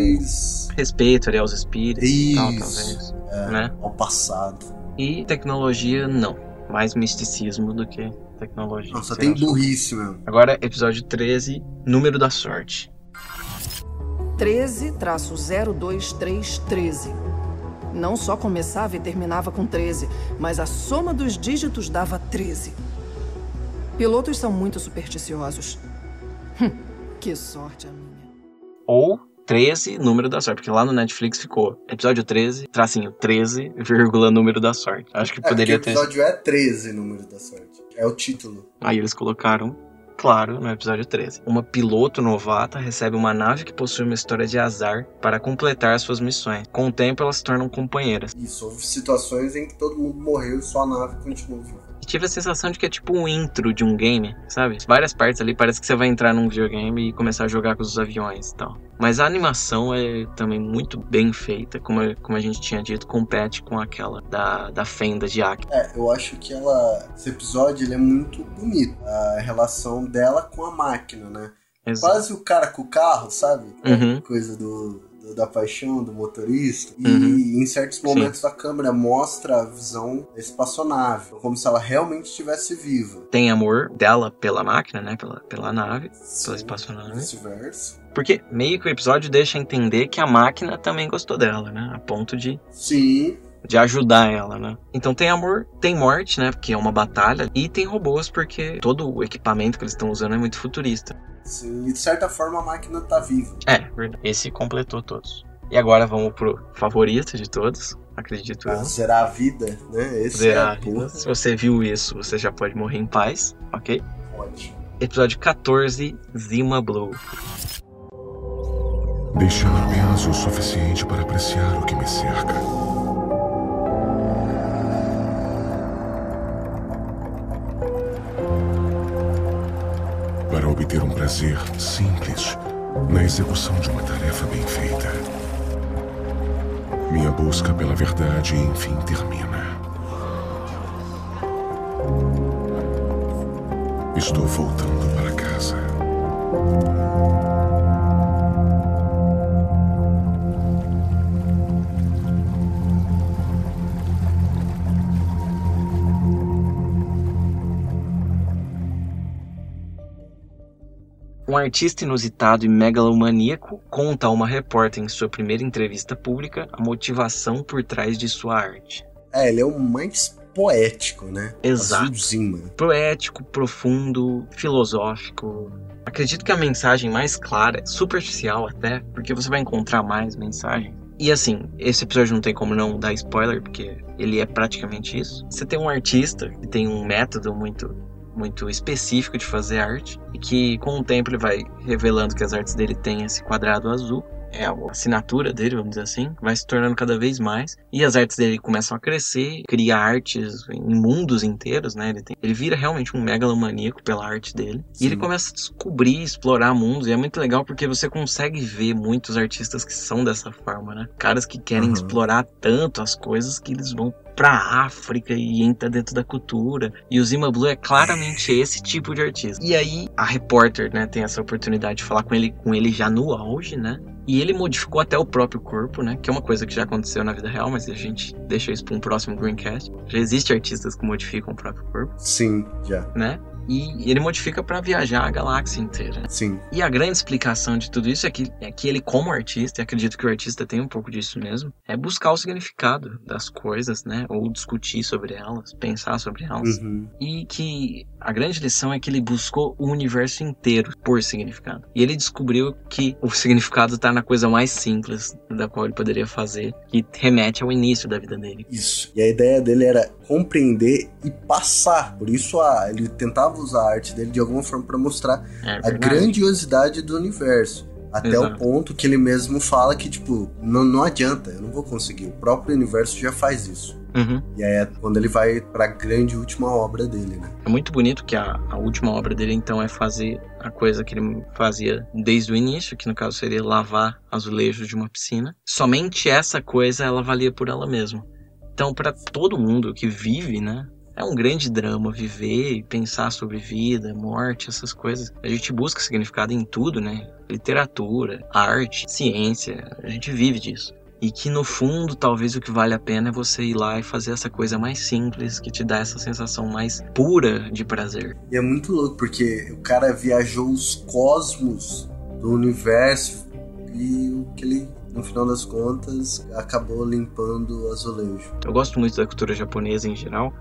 respeito ali aos espíritos e tal, Isso, talvez. é, Né? ao passado. E tecnologia, não. Mais misticismo do que tecnologia. Nossa, tem burrice mesmo. Agora, episódio 13, Número da Sorte. 13-02313. Não só começava e terminava com 13, mas a soma dos dígitos dava 13. Pilotos são muito supersticiosos. Hum, que sorte a minha. Ou 13, Número da Sorte. Porque lá no Netflix ficou episódio 13, tracinho 13, vírgula Número da Sorte. Acho que É, poderia ter. o episódio é 13, número da sorte. É o título. Aí eles colocaram, claro, no episódio 13. Uma piloto novata recebe uma nave que possui uma história de azar para completar suas missões. Com o tempo, elas se tornam companheiras. Isso, houve situações em que todo mundo morreu e só a nave continuou viva. E tive a sensação de que é tipo um intro de um game, sabe? Várias partes ali, parece que você vai entrar num videogame e começar a jogar com os aviões e tal. Mas a animação é também muito bem feita, como, como a gente tinha dito, compete com aquela da, da fenda de Aki. É, eu acho que ela. Esse episódio ele é muito bonito. A relação dela com a máquina, né? Exato. Quase o cara com o carro, sabe? Uhum. Coisa do, do- da paixão do motorista. E Uhum. em certos momentos a câmera mostra a visão da espaçonave, como se ela realmente estivesse viva. Tem amor dela pela máquina, né? Pela, pela nave, pela espaçonave. Vice-versa. Porque meio que o episódio deixa entender que a máquina também gostou dela, né? A ponto de Sim. De ajudar ela, né? Então tem amor, tem morte, né? Porque é uma batalha. E tem robôs, porque todo o equipamento que eles estão usando é muito futurista. Sim, e de certa forma a máquina tá viva. É, verdade. Esse completou todos. E agora vamos pro favorito de todos, acredito eu. Zerar a vida, né? Esse Zerar é a vida. Se você viu isso, você já pode morrer em paz, ok? Pode. Episódio 14, Zima Blue. Deixando apenas o suficiente para apreciar o que me cerca. Prazer simples na execução de uma tarefa bem feita. Minha busca pela verdade enfim termina. Estou voltando para casa. Um artista inusitado e megalomaníaco conta a uma repórter em sua primeira entrevista pública a motivação por trás de sua arte. É, ele é o mais poético, né? Exato. Azulzima. Poético, profundo, filosófico. Acredito que a mensagem mais clara, superficial até, porque você vai encontrar mais mensagens, E assim, esse episódio não tem como não dar spoiler, porque ele é praticamente isso. Você tem um artista que tem um método muito muito específico de fazer arte e que com o tempo ele vai revelando que as artes dele têm esse quadrado azul é a assinatura dele, vamos dizer assim, vai se tornando cada vez mais. E as artes dele começam a crescer, cria artes em mundos inteiros, né? Ele, tem, ele vira realmente um megalomaníaco pela arte dele. Sim. E ele começa a descobrir, explorar mundos. E é muito legal porque você consegue ver muitos artistas que são dessa forma, né? Caras que querem uhum. explorar tanto as coisas que eles vão pra África e entra dentro da cultura. E o Zima Blue é claramente esse tipo de artista. E aí a repórter, né, tem essa oportunidade de falar com ele, com ele já no auge, né? E ele modificou até o próprio corpo, né? Que é uma coisa que já aconteceu na vida real, mas a gente deixa isso para um próximo Greencast. Já existe artistas que modificam o próprio corpo. Sim, já. Né? E ele modifica para viajar a galáxia inteira. Sim. E a grande explicação de tudo isso é que, é que ele, como artista, e acredito que o artista tem um pouco disso mesmo, é buscar o significado das coisas, né? Ou discutir sobre elas, pensar sobre elas. Uhum. E que a grande lição é que ele buscou o universo inteiro por significado. E ele descobriu que o significado está na coisa mais simples da qual ele poderia fazer, que remete ao início da vida dele. Isso. E a ideia dele era compreender e passar. Por isso a, ele tentava usar a arte dele de alguma forma para mostrar é a grandiosidade do universo. Até Exato. o ponto que ele mesmo fala que, tipo, não, não adianta, eu não vou conseguir. O próprio universo já faz isso. Uhum. E aí é quando ele vai pra grande última obra dele, né? É muito bonito que a, a última obra dele, então, é fazer a coisa que ele fazia desde o início, que no caso seria lavar azulejos de uma piscina. Somente essa coisa ela valia por ela mesma. Então, para todo mundo que vive, né? É um grande drama viver e pensar sobre vida, morte, essas coisas. A gente busca significado em tudo, né? Literatura, arte, ciência. A gente vive disso. E que no fundo, talvez o que vale a pena é você ir lá e fazer essa coisa mais simples, que te dá essa sensação mais pura de prazer. E é muito louco, porque o cara viajou os cosmos do universo e o que ele no final das contas, acabou limpando o azulejo. Eu gosto muito da cultura japonesa em geral.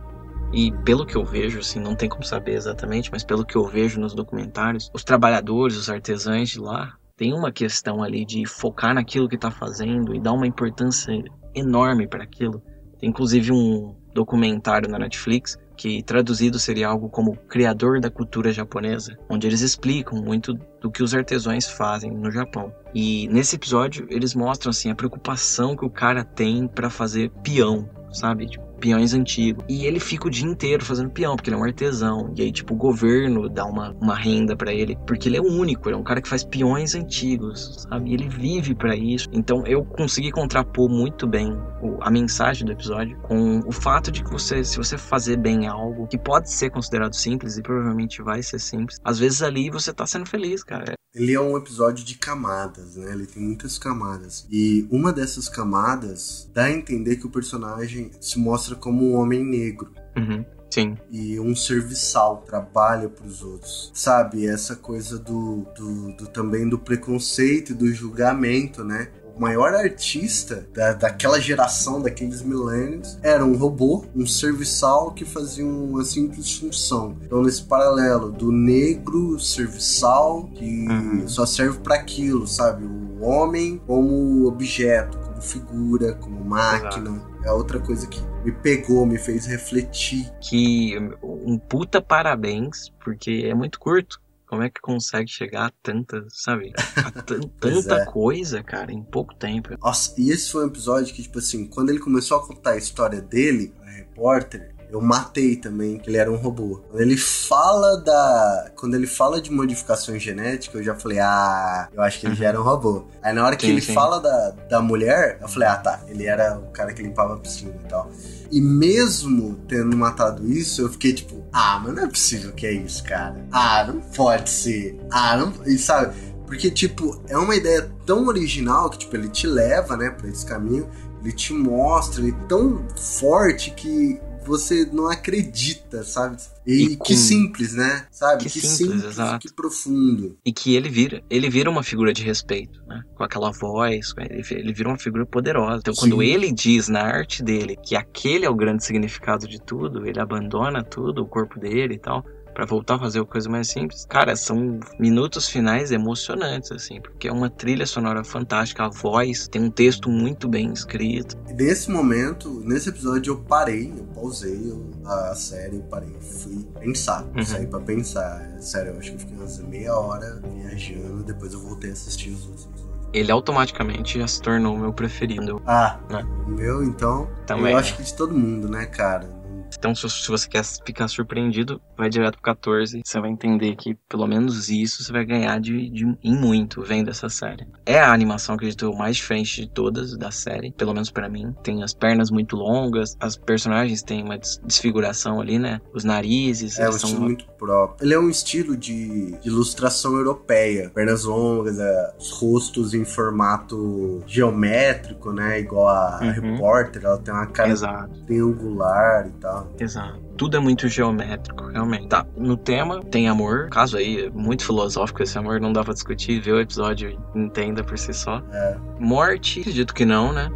E pelo que eu vejo, assim, não tem como saber exatamente, mas pelo que eu vejo nos documentários, os trabalhadores, os artesãos de lá, tem uma questão ali de focar naquilo que está fazendo e dar uma importância enorme para aquilo. Tem inclusive um documentário na Netflix que traduzido seria algo como Criador da Cultura Japonesa, onde eles explicam muito do que os artesãos fazem no Japão. E nesse episódio eles mostram assim a preocupação que o cara tem para fazer peão, sabe? Tipo, peões antigos. E ele fica o dia inteiro fazendo peão, porque ele é um artesão. E aí, tipo, o governo dá uma, uma renda para ele, porque ele é único, ele é um cara que faz peões antigos, sabe? E ele vive para isso. Então eu consegui contrapor muito bem o, a mensagem do episódio com o fato de que você, se você fazer bem algo que pode ser considerado simples e provavelmente vai ser simples, às vezes ali você tá sendo feliz, cara. Ele é um episódio de camadas, né? Ele tem muitas camadas. E uma dessas camadas dá a entender que o personagem se mostra como um homem negro. Uhum. Sim. E um serviçal, trabalha para os outros. Sabe, essa coisa do, do, do, também do preconceito e do julgamento, né? O maior artista da, daquela geração, daqueles milênios, era um robô, um serviçal que fazia uma simples função. Então, nesse paralelo do negro serviçal que Uhum. só serve para aquilo, sabe? O homem como objeto, como figura, como máquina. É outra coisa que me pegou, me fez refletir. Que um puta parabéns, porque é muito curto. Como é que consegue chegar a tanta, sabe? A tanta é. coisa, cara, em pouco tempo. Nossa, e esse foi um episódio que, tipo assim, quando ele começou a contar a história dele, a repórter, eu matei também que ele era um robô. Quando ele fala da. Quando ele fala de modificações genéticas, eu já falei, ah, eu acho que ele já era um robô. Aí na hora que Sim, ele sim. fala da, da mulher, eu falei, ah tá, ele era o cara que limpava a piscina e tal. E mesmo tendo matado isso, eu fiquei tipo, ah, mas não é possível que é isso, cara. Ah, não pode ser. Ah, não. E sabe? Porque, tipo, é uma ideia tão original que, tipo, ele te leva, né, pra esse caminho, ele te mostra, ele é tão forte que você não acredita, sabe? E, E com- que simples, né? Sabe? Que simples, exato. que profundo. E que ele vira, ele vira uma figura de respeito, né? Com aquela voz, com- ele, vira uma figura poderosa. Então, quando Sim. ele diz na arte dele que aquele é o grande significado de tudo, ele abandona tudo, o corpo dele e tal, pra voltar a fazer coisa mais simples. Cara, são minutos finais emocionantes, assim, porque é uma trilha sonora fantástica, a voz tem um texto muito bem escrito. Nesse momento, nesse episódio, eu parei, eu pausei a série, eu parei, fui pensar, Uhum. saí pra pensar. Sério, eu acho que eu fiquei umas meia hora viajando, depois eu voltei a assistir os últimos. Ele automaticamente já se tornou o meu preferido. Ah, né? meu, então, Também, eu acho que de todo mundo, né, cara? Então, se se você quer ficar surpreendido, vai direto pro 14. Você vai entender que pelo menos isso você vai ganhar de, de- em muito vendo essa série. É a animação, acredito eu, mais diferente de todas da série, pelo menos pra mim. Tem as pernas muito longas, as personagens têm uma des- desfiguração ali, né? Os narizes, É um estilo muito próprio. Ele é um estilo de, de ilustração europeia. Pernas longas, é, os rostos em formato geométrico, né? Igual a Uhum. repórter, ela tem uma cara Exato. triangular e tal. Exato. Tudo é muito geométrico, realmente. Tá, no tema tem amor. Caso aí, é muito filosófico esse amor, não dá pra discutir. Vê o episódio e entenda por si só. É. Morte, acredito que não, né?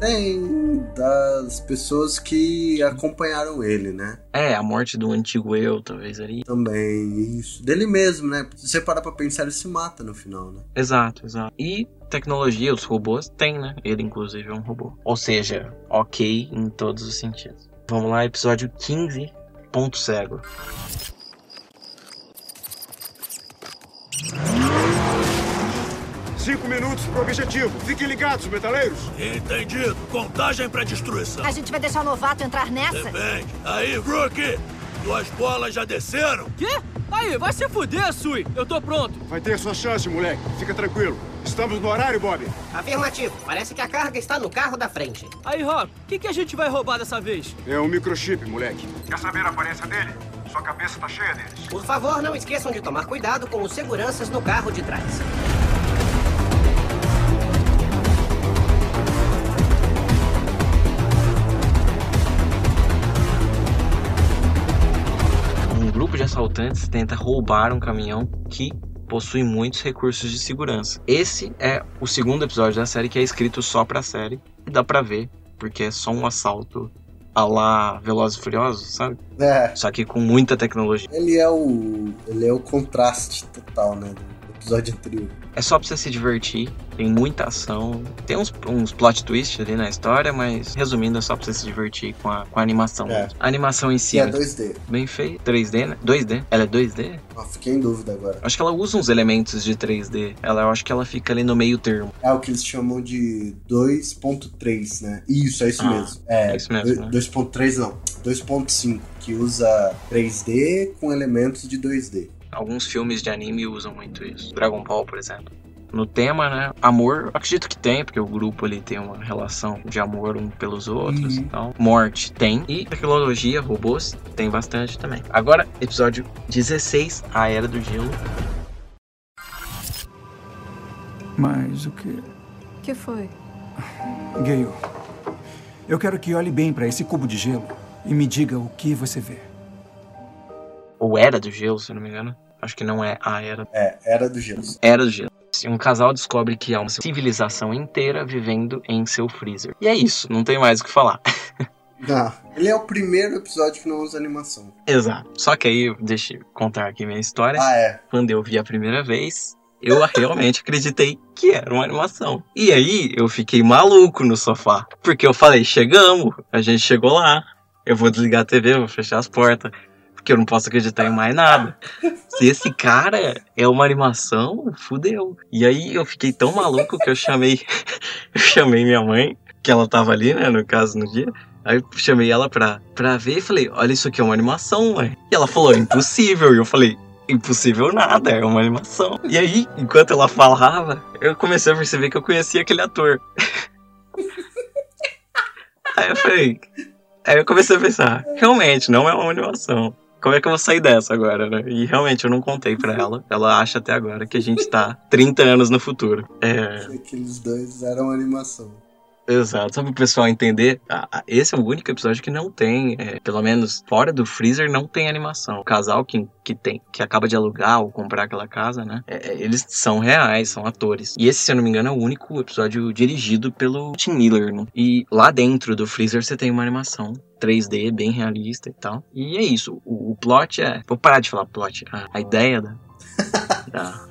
Tem das pessoas que acompanharam ele, né? É, a morte do antigo eu, talvez ali. Também, isso. Dele mesmo, né? Se você parar pra pensar, ele se mata no final, né? Exato, exato. E tecnologia, os robôs tem, né? Ele, inclusive, é um robô. Ou seja, ok em todos os sentidos. Vamos lá, episódio 15, ponto cego. Cinco minutos pro objetivo. Fiquem ligados, metaleiros. Entendido. Contagem pra destruição. A gente vai deixar o novato entrar nessa? Depende. Aí, Rookie, tuas bolas já desceram? Quê? Aí, vai se fuder, Sui. Eu tô pronto. Vai ter sua chance, moleque. Fica tranquilo. Estamos no horário, Bob. Afirmativo. Parece que a carga está no carro da frente. Aí, Rock, o que, que a gente vai roubar dessa vez? É um microchip, moleque. Quer saber a aparência dele? Sua cabeça tá cheia deles. Por favor, não esqueçam de tomar cuidado com os seguranças no carro de trás. Grupo de assaltantes tenta roubar um caminhão que possui muitos recursos de segurança. Esse é o segundo episódio da série que é escrito só pra série. E dá pra ver, porque é só um assalto a lá Velozes e Furiosos, sabe? É. Só que com muita tecnologia. Ele é o. Ele é o contraste total, né? Episódio anterior. É só pra você se divertir, tem muita ação, tem uns, uns plot twists ali na história, mas resumindo, é só pra você se divertir com a, com a animação. É. A animação em si E é 2D. bem feita. 3D, né? 2D? Ela é 2D? Ah, fiquei em dúvida agora. Acho que ela usa uns elementos de 3D. Ela, eu acho que ela fica ali no meio termo. É o que eles chamam de 2.3, né? Isso, é isso Ah, mesmo. É, é isso mesmo, né? 2.3 não, 2.5, que usa 3D com elementos de 2D. Alguns filmes de anime usam muito isso. Dragon Ball, por exemplo. No tema, né? Amor, acredito que tem, porque o grupo ali tem uma relação de amor um pelos outros Uhum. e tal. Morte tem. E tecnologia, robôs, tem bastante também. Agora, episódio 16, A Era do Gelo. Mas o que. que foi? Gale, eu quero que olhe bem para esse cubo de gelo e me diga o que você vê. Ou Era do Gelo, se eu não me engano. Acho que não é A Era. É, Era do Gelo. Era do Gelo. Um casal descobre que há uma civilização inteira vivendo em seu freezer. E é isso, não tem mais o que falar. Não, ele é o primeiro episódio que não usa animação. Exato. Só que aí, deixa eu contar aqui minha história. Ah, é. Quando eu vi a primeira vez, eu realmente acreditei que era uma animação. E aí, eu fiquei maluco no sofá. Porque eu falei, chegamos, a gente chegou lá. Eu vou desligar a TV, vou fechar as portas. Porque eu não posso acreditar em mais nada. Se esse cara é uma animação, fudeu. E aí eu fiquei tão maluco que eu chamei. eu chamei minha mãe, que ela tava ali, né, no caso, no dia. Aí eu chamei ela pra, pra ver e falei, olha, isso aqui é uma animação, mãe. E ela falou, impossível. E eu falei, impossível nada, é uma animação. E aí, enquanto ela falava, eu comecei a perceber que eu conhecia aquele ator. aí eu falei. Aí eu comecei a pensar, realmente, não é uma animação. Como é que eu vou sair dessa agora, né? E realmente eu não contei pra ela. Ela acha até agora que a gente tá 30 anos no futuro. É. Aqueles dois eram animação. Exato, só para o pessoal entender, esse é o único episódio que não tem, é, pelo menos fora do freezer, não tem animação. O casal que, que tem, que acaba de alugar ou comprar aquela casa, né? É, é, eles são reais, são atores. E esse, se eu não me engano, é o único episódio dirigido pelo Tim Miller. Né? E lá dentro do freezer você tem uma animação 3D bem realista e tal. E é isso. O, o plot é. Vou parar de falar plot. A, a ideia da,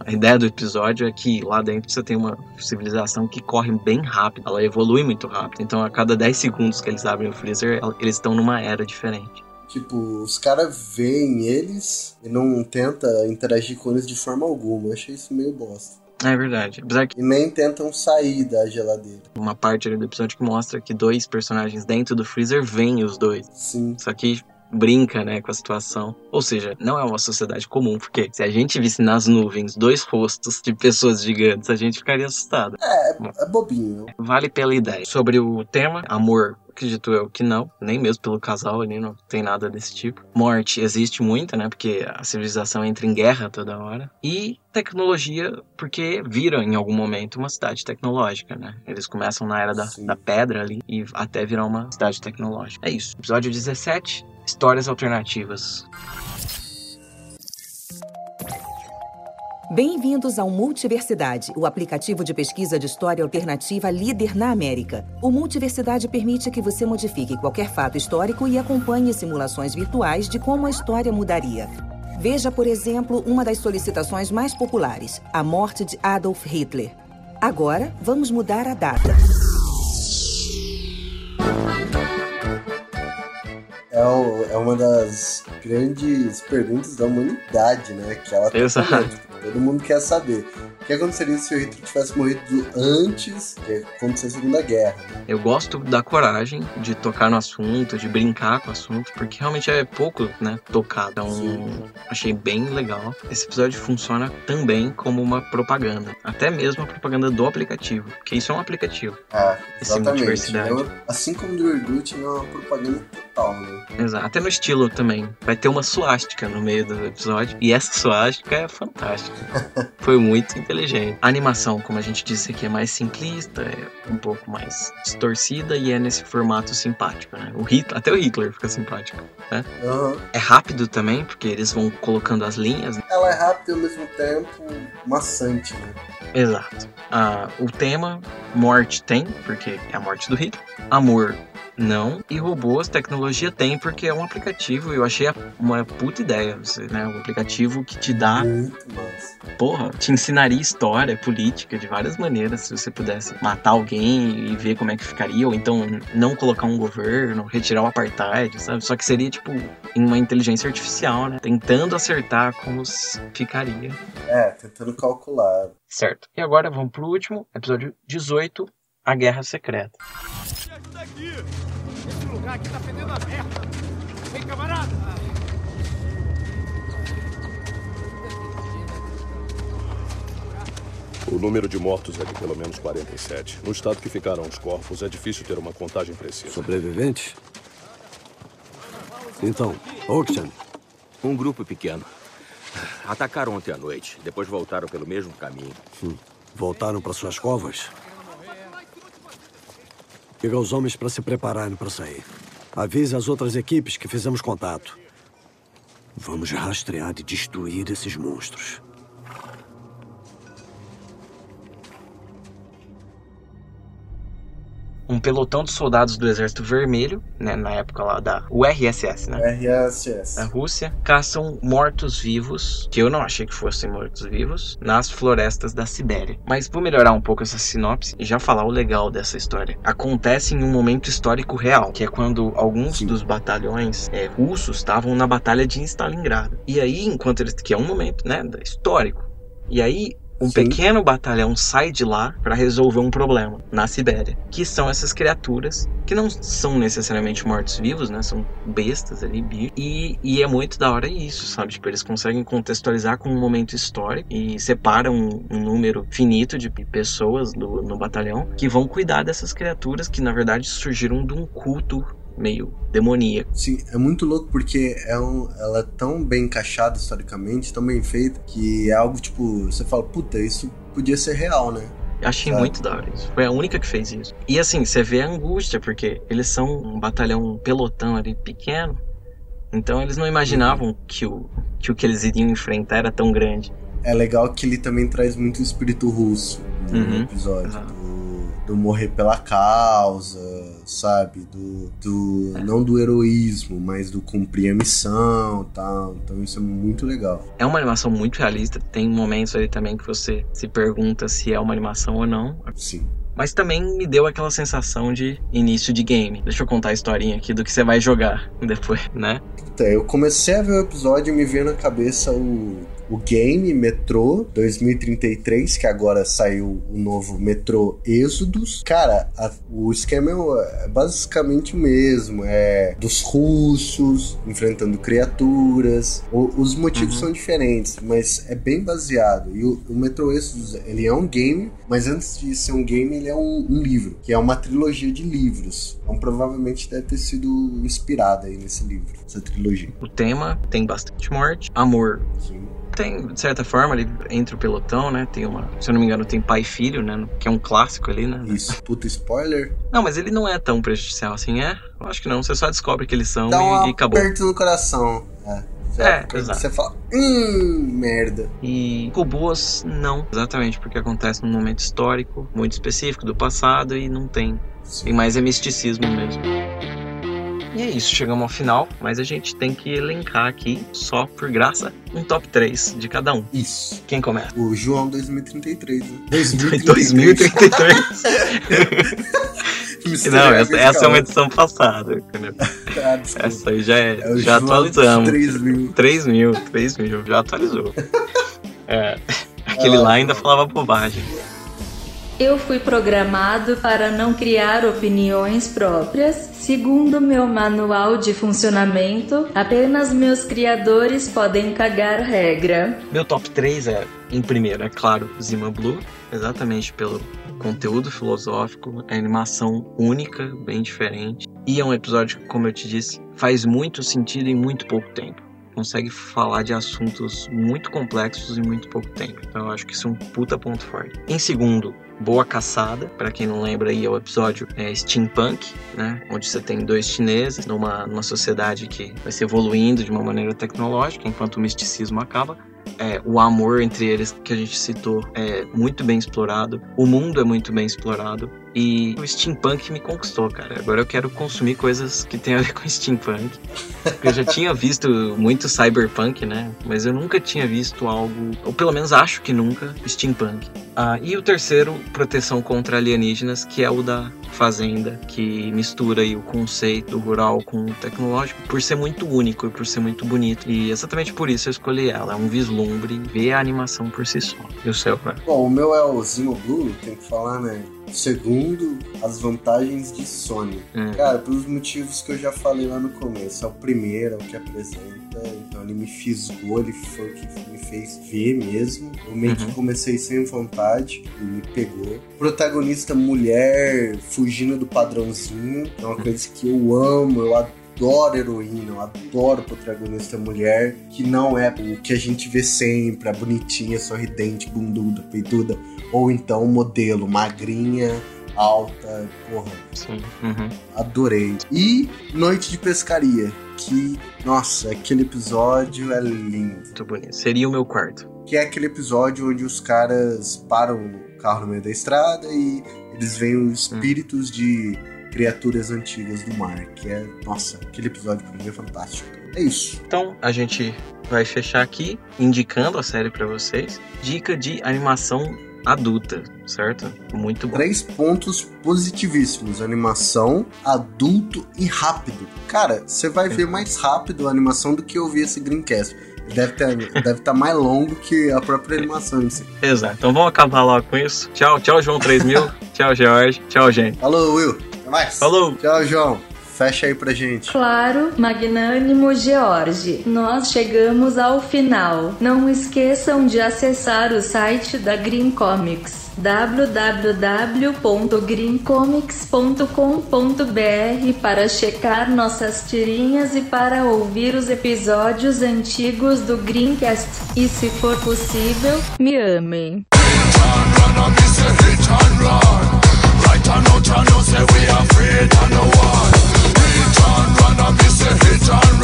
a ideia do episódio é que lá dentro você tem uma civilização que corre bem rápido, ela evolui muito rápido. Então a cada 10 segundos que eles abrem o freezer, eles estão numa era diferente. Tipo, os caras veem eles e não tenta interagir com eles de forma alguma. Eu achei isso meio bosta. É verdade. Apesar que... E nem tentam sair da geladeira. Uma parte ali do episódio que mostra que dois personagens dentro do freezer veem os dois. Sim. Só que brinca, né, com a situação. Ou seja, não é uma sociedade comum, porque se a gente visse nas nuvens dois rostos de pessoas gigantes, a gente ficaria assustado. É, é bobinho. Vale pela ideia. Sobre o tema, amor acredito eu que não, nem mesmo pelo casal ali, não tem nada desse tipo. Morte existe muita, né? Porque a civilização entra em guerra toda hora. E tecnologia, porque viram em algum momento uma cidade tecnológica, né? Eles começam na era da, da pedra ali e até virar uma cidade tecnológica. É isso. Episódio 17, Histórias alternativas. Bem-vindos ao Multiversidade, o aplicativo de pesquisa de história alternativa líder na América. O Multiversidade permite que você modifique qualquer fato histórico e acompanhe simulações virtuais de como a história mudaria. Veja, por exemplo, uma das solicitações mais populares, a morte de Adolf Hitler. Agora, vamos mudar a data. É, o, é uma das grandes perguntas da humanidade, né? Que ela tem Todo mundo quer saber. O que aconteceria se o Hitler tivesse morrido antes de acontecer a Segunda Guerra? Eu gosto da coragem de tocar no assunto, de brincar com o assunto, porque realmente é pouco, né, tocado. Então, Sim. achei bem legal. Esse episódio funciona também como uma propaganda. Até mesmo a propaganda do aplicativo, porque isso é um aplicativo. Ah, exatamente. É assim como do Urgut, é uma propaganda total, né? Exato. Até no estilo também. Vai ter uma suástica no meio do episódio, e essa suástica é fantástica. Foi muito inteligente. A animação, como a gente disse aqui, é mais simplista, é um pouco mais distorcida e é nesse formato simpático, né? O Hitler, até o Hitler fica simpático, né? Uhum. É rápido também, porque eles vão colocando as linhas. Ela é rápida e ao mesmo tempo maçante, né? Exato. Ah, o tema, morte tem, porque é a morte do Hitler. Amor não. E robôs, tecnologia tem, porque é um aplicativo. Eu achei uma puta ideia. Você, né? Um aplicativo que te dá. Porra, te ensinaria história, política, de várias maneiras. Se você pudesse matar alguém e ver como é que ficaria. Ou então não colocar um governo, retirar o apartheid, sabe? Só que seria, tipo, em uma inteligência artificial, né? Tentando acertar como ficaria. É, tentando calcular. Certo. E agora vamos pro último, episódio 18, A Guerra Secreta. Me ajuda aqui! Esse lugar aqui tá fedendo a merda! Vem, camarada! O número de mortos é de pelo menos 47. No estado que ficaram os corpos, é difícil ter uma contagem precisa. Sobreviventes? Então, Oxen. Um grupo pequeno. Atacaram ontem à noite. Depois voltaram pelo mesmo caminho. Hum. Voltaram para suas covas? Diga aos homens para se prepararem para sair. Avise as outras equipes que fizemos contato. Vamos rastrear e destruir esses monstros. Um pelotão de soldados do Exército Vermelho, né, na época lá da URSS, né? Da Rússia, caçam mortos-vivos, que eu não achei que fossem mortos-vivos, nas florestas da Sibéria. Mas vou melhorar um pouco essa sinopse e já falar o legal dessa história. Acontece em um momento histórico real, que é quando alguns Sim. dos batalhões é, russos estavam na Batalha de Stalingrado. E aí, enquanto eles. que é um momento, né, histórico. E aí, um Sim. pequeno batalhão sai de lá para resolver um problema na Sibéria, que são essas criaturas que não são necessariamente mortos-vivos, né? São bestas ali, e, e é muito da hora isso, sabe? Tipo, eles conseguem contextualizar com um momento histórico e separam um, um número finito de pessoas do, no batalhão que vão cuidar dessas criaturas que na verdade surgiram de um culto meio demoníaco. Sim, é muito louco porque é um, ela é tão bem encaixada historicamente, tão bem feita, que é algo tipo, você fala, puta, isso podia ser real, né? Eu achei Sabe? muito da hora isso. Foi a única que fez isso. E assim, você vê a angústia, porque eles são um batalhão, um pelotão ali pequeno. Então eles não imaginavam que o, que o que eles iriam enfrentar era tão grande. É legal que ele também traz muito o espírito russo no Uhum. episódio. Do, do morrer pela causa, sabe? Do, do. Não do heroísmo, mas do cumprir a missão tal. Então isso é muito legal. É uma animação muito realista. Tem momentos ali também que você se pergunta se é uma animação ou não. Sim. Mas também me deu aquela sensação de início de game. Deixa eu contar a historinha aqui do que você vai jogar depois, né? Puta, eu comecei a ver o episódio e me veio na cabeça o, o game Metrô 2033, que agora saiu o novo Metrô Êxodos. Cara, a- o esquema é é basicamente o mesmo. É dos russos enfrentando criaturas. O- os motivos são diferentes, mas é bem baseado. E o, o Metrô Êxodos, ele é um game, mas antes de ser um game, ele é um, um livro, que é uma trilogia de livros. Então provavelmente deve ter sido inspirada aí nesse livro, essa trilogia. O tema tem bastante morte, amor. Sim. Tem, de certa forma, ali entre o pelotão, né? Tem uma. Se eu não me engano, tem pai e filho, né? Que é um clássico ali, né? Isso, puta spoiler. Não, mas ele não é tão prejudicial assim, é? Eu acho que não. Você só descobre que eles são Dá um e, e acabou. aperto no coração. É, É, exato. Você fala, hum, merda. E Coboas, não. Exatamente, porque acontece num momento histórico muito específico do passado e não tem. Tem mais é misticismo mesmo. E é isso, chegamos ao final, mas a gente tem que elencar aqui, só por graça, um top 3 de cada um. Isso. Quem começa? O João 2033, né? 2033. Mistério Não, essa, essa é uma edição passada, entendeu? Ah. Essa aí já, é, É já João atualizamos. 3 mil. 3 mil, 3 mil, já atualizou. É, aquele Ah, lá ainda falava bobagem. Eu fui programado para não criar opiniões próprias. Segundo meu manual de funcionamento, apenas meus criadores podem cagar regra. Meu top 3 é, em primeiro, é claro, Zima Blue, exatamente pelo conteúdo filosófico, a animação única, bem diferente. E é um episódio que, como eu te disse, faz muito sentido em muito pouco tempo. Consegue falar de assuntos muito complexos em muito pouco tempo. Então eu acho que isso é um puta ponto forte. Em segundo, Boa Caçada, Pra quem não lembra aí é o episódio é, Steampunk, né, onde você tem dois chineses numa, numa sociedade que vai se evoluindo de uma maneira tecnológica, enquanto o misticismo acaba. É, o amor entre eles que a gente citou é muito bem explorado, o mundo é muito bem explorado e o steampunk me conquistou, cara. Agora eu quero consumir coisas que tem a ver com steampunk. Eu já tinha visto muito cyberpunk, né? Mas eu nunca tinha visto algo, ou pelo menos acho que nunca, steampunk. Ah, e o terceiro, proteção contra alienígenas, que é o da fazenda, que mistura aí o conceito rural com o tecnológico, por ser muito único e por ser muito bonito. E exatamente por isso eu escolhi ela. É um vislumbre, ver a animação por si só. E o seu, né? Bom, o meu é o Zimo Blue, tem que falar, né? Segundo, as vantagens de Sony. Hum. Cara, pelos motivos que eu já falei lá no começo. É o primeiro, é o que apresenta. Então ele me fisgou, ele foi o que me fez ver mesmo. Eu meio que Uhum. comecei sem vontade e me pegou. Protagonista mulher, fugindo do padrãozinho. É uma coisa que eu amo, eu adoro heroína, eu adoro protagonista mulher, que não é o que a gente vê sempre, a bonitinha, sorridente, bunduda, peituda, ou então modelo, magrinha, alta, porra, Sim. Uhum. adorei. E Noite de Pescaria, que, nossa, aquele episódio é lindo. Muito bonito. Seria o meu quarto. Que é aquele episódio onde os caras param o carro no meio da estrada e eles veem os espíritos de criaturas antigas do mar. Que é, nossa, aquele episódio pra mim é fantástico. É isso. Então a gente vai fechar aqui indicando a série pra vocês. Dica de animação adulta, certo? Muito bom. Três pontos positivíssimos: animação, adulto e rápido. Cara, você vai ver mais rápido a animação do que eu vi esse Greencast. Deve estar deve tá mais longo que a própria animação em si. Exato. Então vamos acabar logo com isso. Tchau, tchau, João 3000. tchau, George. Tchau, gente. Falou, Will. Mais. Falou. Tchau, João. Fecha aí pra gente. Claro, magnânimo George, nós chegamos ao final. Não esqueçam de acessar o site da Green Comics www.greencomics.com.br para checar nossas tirinhas e para ouvir os episódios antigos do Greencast. E se for possível, me amem. Reach and know say we afraid of no one and run and miss a hit and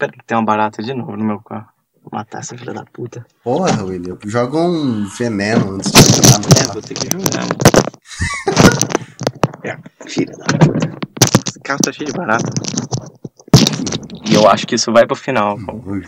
Pera que tem uma barata de novo no meu carro. Vou matar essa filha da puta. Porra, William, joga um veneno antes de jogar. É, vou ter que jogar, mano. É, filha da puta. Esse carro tá cheio de barata. E eu acho que isso vai pro final. pô.